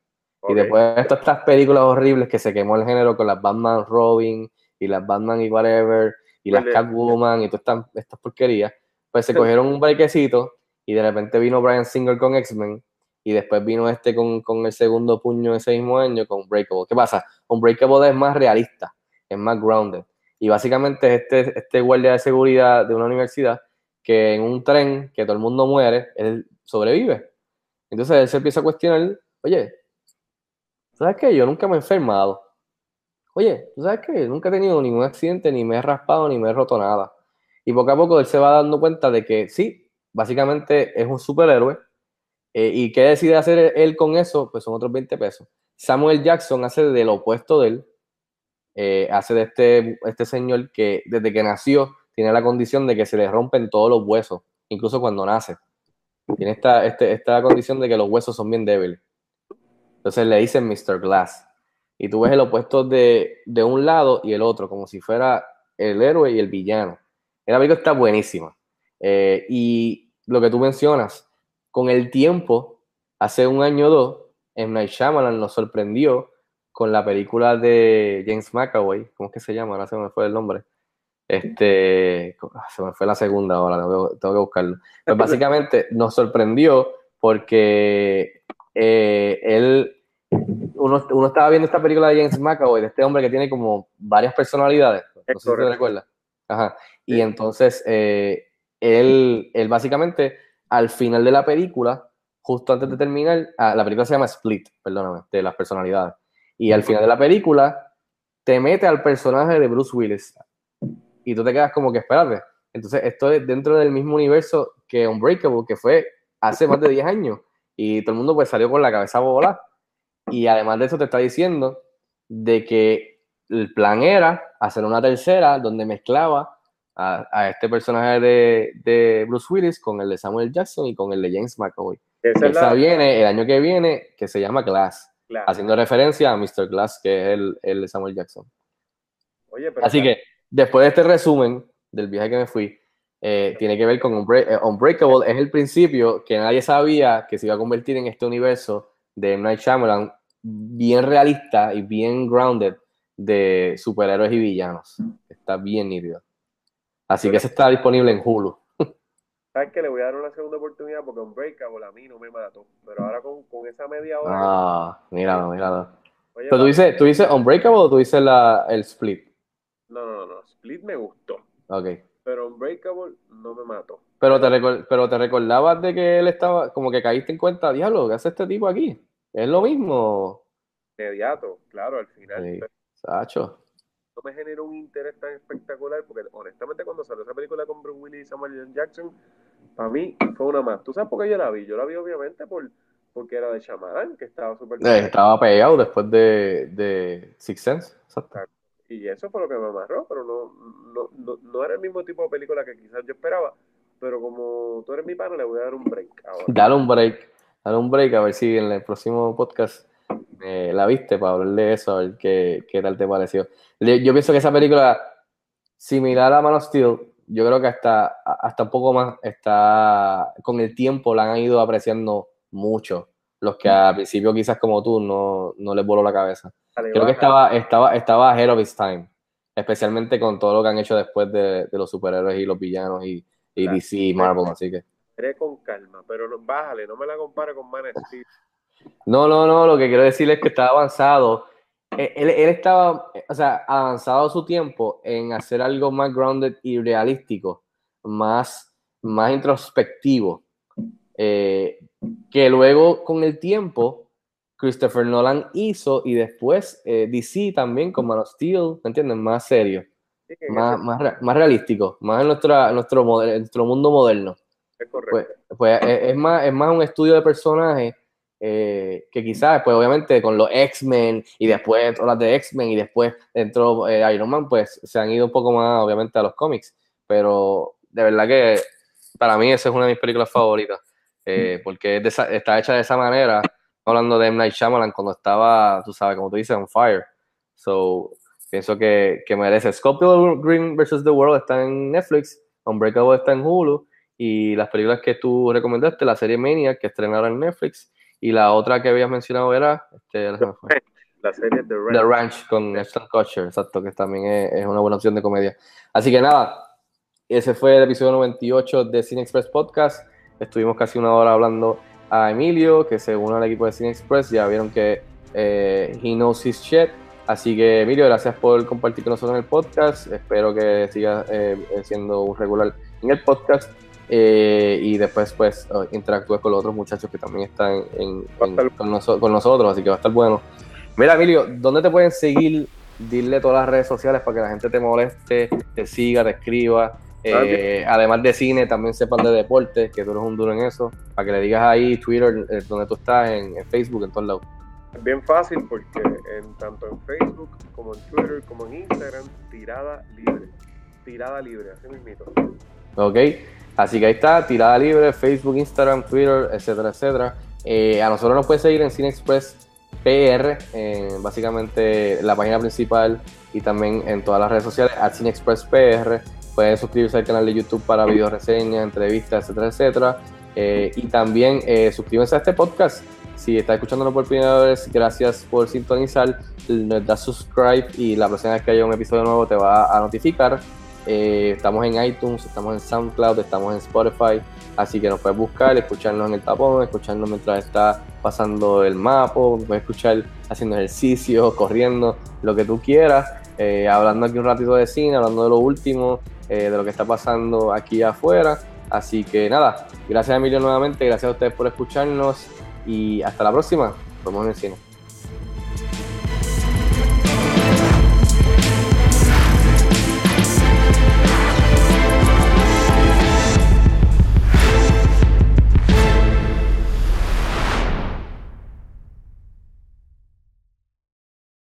Y Ok. después de todas estas películas horribles que se quemó el género con las Batman Robin y las Batman y whatever y las Vale. Catwoman y todas estas, estas porquerías, pues se cogieron un brequecito y de repente vino Brian Singer con X-Men y después vino este con, con el segundo puño ese mismo año con Unbreakable. ¿Qué pasa? Unbreakable es más realista, es más grounded. Y básicamente es este, este guardia de seguridad de una universidad que en un tren que todo el mundo muere, él sobrevive. Entonces él se empieza a cuestionar, oye, ¿sabes qué? Yo nunca me he enfermado. Oye, ¿tú sabes qué? Nunca he tenido ningún accidente, ni me he raspado, ni me he roto nada. Y poco a poco él se va dando cuenta de que sí, básicamente es un superhéroe. eh, ¿Y qué decide hacer él con eso? Pues son otros 20 pesos. Samuel Jackson hace de lo opuesto de él. eh, hace de este, este señor que desde que nació tiene la condición de que se le rompen todos los huesos, incluso cuando nace. Tiene esta, este- esta condición de que los huesos son bien débiles. Entonces le dicen Mr. Glass. Y tú ves el opuesto de, de un lado y el otro, como si fuera el héroe y el villano. La película está buenísima. Eh, y lo que tú mencionas, con el tiempo, hace un año o dos, M. Night Shyamalan nos sorprendió con la película de James McAvoy. ¿Cómo es que se llama? Ahora se me fue el nombre. Este, ah, se me fue la segunda ahora, tengo, que- buscarlo. Pues básicamente nos sorprendió porque eh, él, uno, uno estaba viendo esta película de James McAvoy, de este hombre que tiene como varias personalidades, no sé si te recuerdas. Ajá. Y entonces eh, él, él básicamente al final de la película, justo antes de terminar, ah, la película se llama Split, perdóname, de las personalidades. Y al final de la película te mete al personaje de Bruce Willis y tú te quedas como que espérate. Entonces, esto es dentro del mismo universo que Unbreakable, que fue hace más de 10 años. Y todo el mundo pues salió con la cabeza volada. Y además de eso te está diciendo de que el plan era hacer una tercera donde mezclaba a, a este personaje de, de Bruce Willis con el de Samuel Jackson y con el de James McAvoy. Esa es Esa la. viene el año que viene, que se llama Glass, Claro. haciendo referencia a Mr. Glass, que es el, el de Samuel Jackson. Oye, pero Así que después de este resumen del viaje que me fui, eh, tiene que ver con Unbreak- eh, Unbreakable. Es el principio que nadie sabía que se iba a convertir en este universo de M. Night Shyamalan bien realista y bien grounded de superhéroes y villanos. Está bien nítido. Así que ese está disponible en Hulu. sabes que le voy a dar una segunda oportunidad porque Unbreakable a mí no me mató. Pero ahora con, con esa media hora. Ah, míralo, míralo. Oye, Pero tú dices, ¿tú dices Unbreakable o tú dices la, el Split? No, no, no. Split me gustó. Ok. Pero Unbreakable no me mató. Pero te, recor- pero te recordabas de que él estaba, como que caíste en cuenta, diablo, ¿qué hace este tipo aquí? ¿Es lo mismo? Inmediato, claro, al final. Sí. Sacho. no me generó un interés tan espectacular porque honestamente cuando salió esa película con Bruce Willis y Samuel L. Jackson, para mí fue una más. ¿Tú sabes por qué yo la vi? Yo la vi obviamente por porque era de Shyamalan, que estaba súper Eh, estaba pegado después de, de Six Sense. Exacto. Y eso fue lo que me amarró, pero no, no, no, no era el mismo tipo de película que quizás yo esperaba. Pero como tú eres mi pana, le voy a dar un break ahora. Dale un break. Dale un break a ver si en el próximo podcast eh, la viste para hablar de eso, a ver qué, qué tal te pareció. Yo pienso que esa película, similar a Man of Steel, yo creo que hasta, hasta un poco más está, con el tiempo la han ido apreciando mucho. Los que al principio quizás como tú no, no les voló la cabeza. Dale, Creo que estaba, estaba, estaba ahead of its time, especialmente con todo lo que han hecho después de, de los superhéroes y los villanos y, y Claro. DC y Marvel, así que... Con calma, pero no, bájale, no me la compare con Man Steel. No, no, no, lo que quiero decir es que estaba avanzado. Eh, Él, él estaba, o sea, avanzado su tiempo en hacer algo más grounded y realístico, más, más introspectivo, eh, que luego con el tiempo Christopher Nolan hizo y después eh, DC también con Man of Steel, ¿me entiendes? Más serio, Sí, más, más, más realístico, más en, nuestra, nuestro, nuestro mundo moderno es correcto. pues, pues es, es más, es más un estudio de personajes eh, que quizás, pues obviamente con los X-Men y después todas las de X-Men y después entró eh, Iron Man, pues se han ido un poco más obviamente a los cómics. Pero de verdad que para mí esa es una de mis películas favoritas, eh, porque es de esa- está hecha de esa manera, hablando de M. Night Shyamalan cuando estaba, tú sabes, como tú dices, on fire. So, pienso que, que merece. Scorpio Green vs. The World está en Netflix, Unbreakable está en Hulu, y las películas que tú recomendaste, la serie Maniac, que estrenaron en Netflix, y la otra que habías mencionado era este, fue. La serie de The Ranch con Ashton Kutcher, exacto, que también es, es una buena opción de comedia. Así que nada, ese fue el episodio 98 de Cine Express Podcast. Estuvimos casi una hora hablando a Emilio, que se unió al equipo de Cine Express. Ya vieron que eh, he knows his shit. Así que, Emilio, gracias por compartir con nosotros en el podcast. Espero que sigas eh, siendo un regular en el podcast. Eh, y después, pues, oh, interactúes con los otros muchachos que también están en- en- con, noso- con nosotros. Así que va a estar bueno. Mira, Emilio, ¿dónde te pueden seguir? Dile todas las redes sociales para que la gente te moleste, te siga, te escriba. Eh, además de cine, también sepan de deporte, que tú eres un duro en eso. Para que le digas ahí, Twitter, eh, donde tú estás, en, en Facebook, en todos lados. Es bien fácil porque en, tanto en Facebook como en Twitter como en Instagram, tirada libre. Tirada libre, así mismito. ¿Ok? Así que ahí está, tirada libre, Facebook, Instagram, Twitter, etcétera, etcétera. Eh, a nosotros nos pueden seguir en Cine Express PR, básicamente la página principal y también en todas las redes sociales, a Cine Express PR. Pueden suscribirse al canal de YouTube para video reseñas, entrevistas, etcétera, etcétera. Eh, y también eh, suscríbanse a este podcast. Si estás escuchándolo por primera vez, gracias por sintonizar. Da subscribe y la próxima vez que haya un episodio nuevo te va a notificar. Eh, estamos en iTunes, estamos en SoundCloud, estamos en Spotify, así que nos puedes buscar, escucharnos en el tapón, escucharnos mientras está pasando el mapa, puedes escuchar haciendo ejercicio, corriendo, lo que tú quieras, eh, hablando aquí un ratito de cine, hablando de lo último, eh, de lo que está pasando aquí afuera. Así que nada, gracias Emilio nuevamente, gracias a ustedes por escucharnos y hasta la próxima. Nos vemos en el cine.